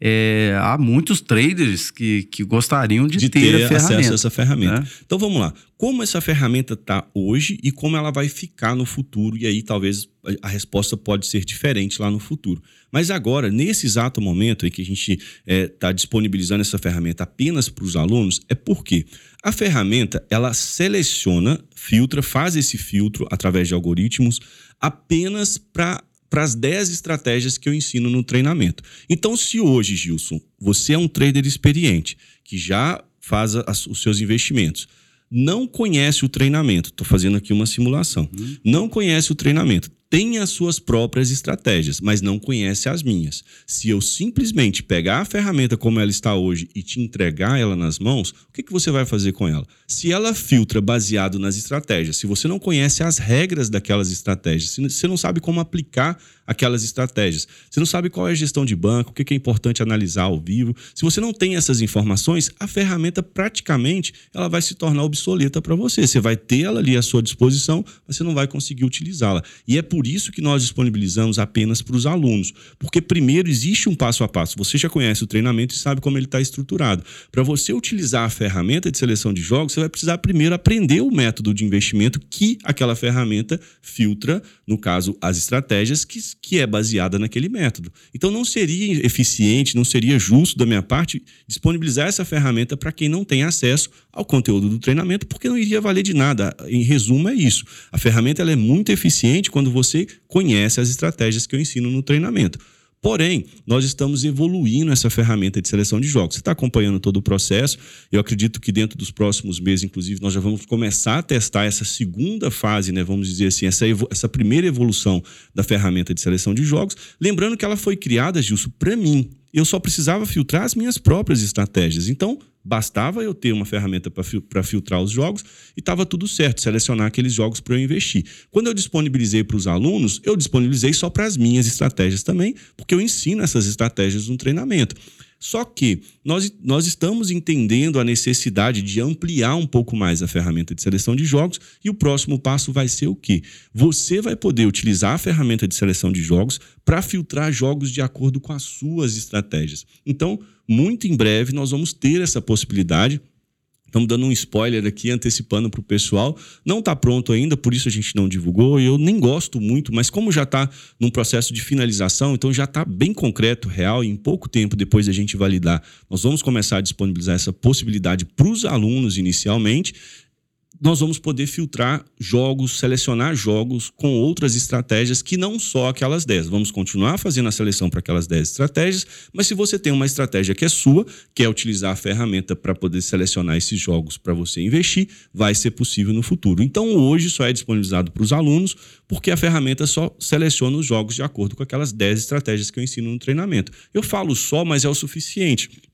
é, há muitos traders que, que gostariam de, de ter, ter acesso a essa ferramenta. Né? Então vamos lá. Como essa ferramenta está hoje e como ela vai ficar no futuro? E aí talvez a resposta pode ser diferente lá no futuro. Mas agora, nesse exato momento em que a gente está é, tá disponibilizando essa ferramenta apenas para os alunos, é porque a ferramenta ela seleciona, filtra, faz esse filtro através de algoritmos apenas para para as 10 estratégias que eu ensino no treinamento. Então, se hoje, Gilson, você é um trader experiente, que já faz as, os seus investimentos, não conhece o treinamento, estou fazendo aqui uma simulação, uhum. não conhece o treinamento, tem as suas próprias estratégias, mas não conhece as minhas. Se eu simplesmente pegar a ferramenta como ela está hoje e te entregar ela nas mãos, o que, que você vai fazer com ela? Se ela filtra baseado nas estratégias, se você não conhece as regras daquelas estratégias, se você não sabe como aplicar aquelas estratégias, você não sabe qual é a gestão de banco, o que é importante analisar ao vivo, se você não tem essas informações, a ferramenta praticamente ela vai se tornar obsoleta para você. Você vai ter ela ali à sua disposição, mas você não vai conseguir utilizá-la. E é por por isso que nós disponibilizamos apenas para os alunos, porque primeiro existe um passo a passo. Você já conhece o treinamento e sabe como ele está estruturado. Para você utilizar a ferramenta de seleção de jogos, você vai precisar primeiro aprender o método de investimento que aquela ferramenta filtra, no caso, as estratégias, que, que é baseada naquele método. Então não seria eficiente, não seria justo da minha parte disponibilizar essa ferramenta para quem não tem acesso ao conteúdo do treinamento, porque não iria valer de nada. Em resumo, é isso. A ferramenta ela é muito eficiente quando você conhece as estratégias que eu ensino no treinamento. Porém, nós estamos evoluindo essa ferramenta de seleção de jogos. Você está acompanhando todo o processo. Eu acredito que dentro dos próximos meses, inclusive, nós já vamos começar a testar essa segunda fase, né? Vamos dizer assim, essa, essa primeira evolução da ferramenta de seleção de jogos. Lembrando que ela foi criada, Gilson, para mim. Eu só precisava filtrar as minhas próprias estratégias. Então, Bastava eu ter uma ferramenta para filtrar os jogos e estava tudo certo, selecionar aqueles jogos para eu investir. Quando eu disponibilizei para os alunos, eu disponibilizei só para as minhas estratégias também, porque eu ensino essas estratégias no treinamento. Só que nós, nós estamos entendendo a necessidade de ampliar um pouco mais a ferramenta de seleção de jogos e o próximo passo vai ser o quê? Você vai poder utilizar a ferramenta de seleção de jogos para filtrar jogos de acordo com as suas estratégias. Então, muito em breve nós vamos ter essa possibilidade Estamos dando um spoiler aqui, antecipando para o pessoal. Não está pronto ainda, por isso a gente não divulgou. Eu nem gosto muito, mas como já está num processo de finalização, então já está bem concreto, real, e em pouco tempo depois da gente validar, nós vamos começar a disponibilizar essa possibilidade para os alunos inicialmente nós vamos poder filtrar jogos, selecionar jogos com outras estratégias que não só aquelas 10. Vamos continuar fazendo a seleção para aquelas 10 estratégias, mas se você tem uma estratégia que é sua, quer utilizar a ferramenta para poder selecionar esses jogos para você investir, vai ser possível no futuro. Então, hoje só é disponibilizado para os alunos, porque a ferramenta só seleciona os jogos de acordo com aquelas 10 estratégias que eu ensino no treinamento. Eu falo só, mas é o suficiente.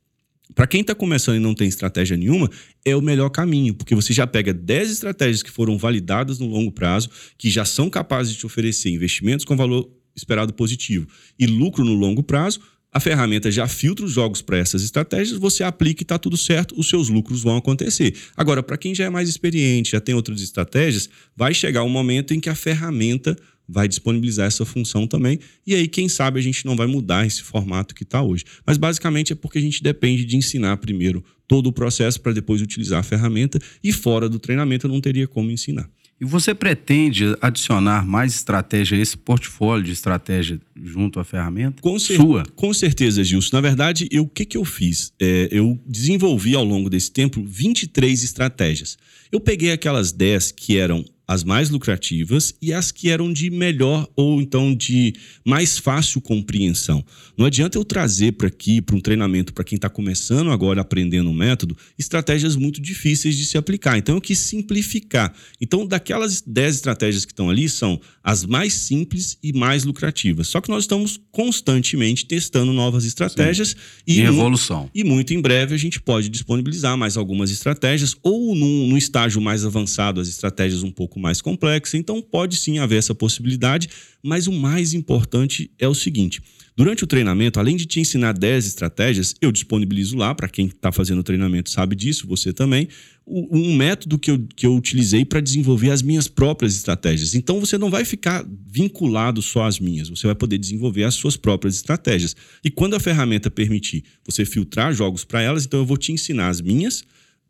Para quem está começando e não tem estratégia nenhuma, é o melhor caminho, porque você já pega 10 estratégias que foram validadas no longo prazo, que já são capazes de te oferecer investimentos com valor esperado positivo e lucro no longo prazo, a ferramenta já filtra os jogos para essas estratégias, você aplica e está tudo certo, os seus lucros vão acontecer. Agora, para quem já é mais experiente, já tem outras estratégias, vai chegar um momento em que a ferramenta vai disponibilizar essa função também. E aí, quem sabe, a gente não vai mudar esse formato que está hoje. Mas basicamente é porque a gente depende de ensinar primeiro todo o processo para depois utilizar a ferramenta e fora do treinamento eu não teria como ensinar. E você pretende adicionar mais estratégia a esse portfólio de estratégia junto à ferramenta? Com cer Sua? Com certeza, Gilson. Na verdade, o que, que eu fiz? É, eu desenvolvi ao longo desse tempo 23 estratégias. Eu peguei aquelas 10 que eram as mais lucrativas e as que eram de melhor ou então de mais fácil compreensão. Não adianta eu trazer para aqui, para um treinamento para quem está começando agora aprendendo o método, estratégias muito difíceis de se aplicar. Então eu quis simplificar. Então, daquelas 10 estratégias que estão ali, são as mais simples e mais lucrativas. Só que nós estamos constantemente testando novas estratégias Sim. e, evolução. E muito em breve a gente pode disponibilizar mais algumas estratégias ou num, num estágio mais avançado, as estratégias um pouco pouco mais complexa, então pode sim haver essa possibilidade, mas o mais importante é o seguinte: durante o treinamento, além de te ensinar 10 estratégias, eu disponibilizo lá, para quem está fazendo o treinamento sabe disso, você também, um método que eu, que eu utilizei para desenvolver as minhas próprias estratégias. Então você não vai ficar vinculado só às minhas, você vai poder desenvolver as suas próprias estratégias. E quando a ferramenta permitir você filtrar jogos para elas, então eu vou te ensinar as minhas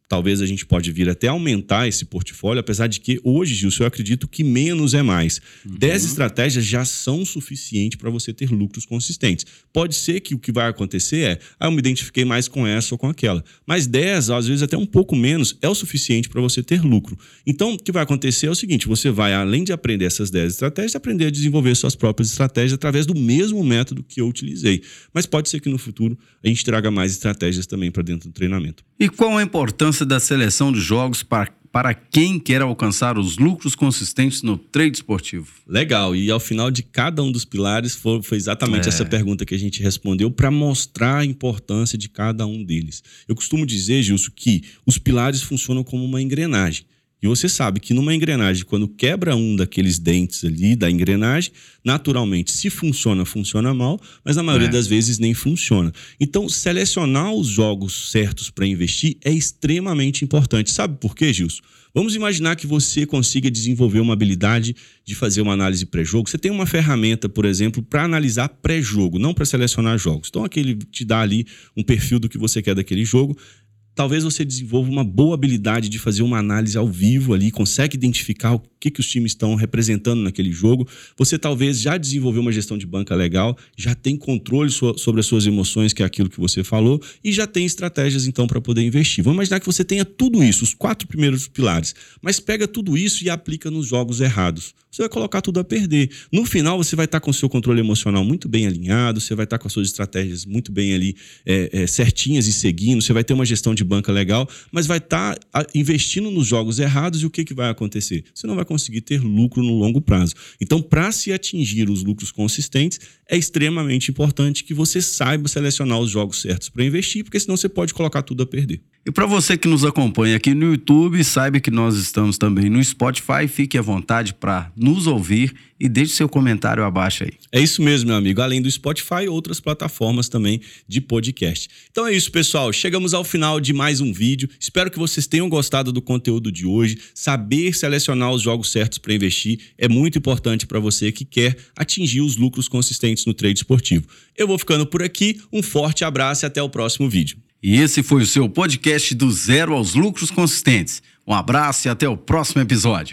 Talvez a gente pode vir até aumentar esse portfólio, apesar de que hoje, Gilson, eu acredito que menos é mais. Uhum. 10 estratégias já são suficientes para você ter lucros consistentes. Pode ser que o que vai acontecer é, ah, eu me identifiquei mais com essa ou com aquela. Mas 10, às vezes até um pouco menos, é o suficiente para você ter lucro. Então, o que vai acontecer é o seguinte: você vai, além de aprender essas 10 estratégias, aprender a desenvolver suas próprias estratégias através do mesmo método que eu utilizei. Mas pode ser que no futuro a gente traga mais estratégias também para dentro do treinamento. E qual a importância da seleção de jogos para, para quem quer alcançar os lucros consistentes no trade esportivo? Legal, e ao final de cada um dos pilares foi, foi exatamente é. essa pergunta que a gente respondeu para mostrar a importância de cada um deles. Eu costumo dizer, Gilson, que os pilares funcionam como uma engrenagem. E você sabe que numa engrenagem, quando quebra um daqueles dentes ali da engrenagem, naturalmente, se funciona, funciona mal, mas na maioria é. das vezes nem funciona. Então, selecionar os jogos certos para investir é extremamente importante. Sabe por quê, Gilson? Vamos imaginar que você consiga desenvolver uma habilidade de fazer uma análise pré-jogo. Você tem uma ferramenta, por exemplo, para analisar pré-jogo, não para selecionar jogos. Então, aquele te dá ali um perfil do que você quer daquele jogo talvez você desenvolva uma boa habilidade de fazer uma análise ao vivo ali, consegue identificar o que, que os times estão representando naquele jogo. Você talvez já desenvolveu uma gestão de banca legal, já tem controle so sobre as suas emoções, que é aquilo que você falou, e já tem estratégias então para poder investir. Vamos imaginar que você tenha tudo isso, os quatro primeiros pilares, mas pega tudo isso e aplica nos jogos errados. Você vai colocar tudo a perder. No final, você vai estar com o seu controle emocional muito bem alinhado, você vai estar com as suas estratégias muito bem ali é, é, certinhas e seguindo, você vai ter uma gestão de banca legal, mas vai estar tá, investindo nos jogos errados e o que, que vai acontecer? Você não vai conseguir ter lucro no longo prazo. Então, para se atingir os lucros consistentes, é extremamente importante que você saiba selecionar os jogos certos para investir, porque senão você pode colocar tudo a perder. E para você que nos acompanha aqui no YouTube, saiba que nós estamos também no Spotify. Fique à vontade para nos ouvir e deixe seu comentário abaixo aí. É isso mesmo, meu amigo. Além do Spotify, outras plataformas também de podcast. Então é isso, pessoal. Chegamos ao final de mais um vídeo. Espero que vocês tenham gostado do conteúdo de hoje. Saber selecionar os jogos certos para investir é muito importante para você que quer atingir os lucros consistentes no trade esportivo. Eu vou ficando por aqui. Um forte abraço e até o próximo vídeo. E esse foi o seu podcast do Zero aos Lucros Consistentes. Um abraço e até o próximo episódio.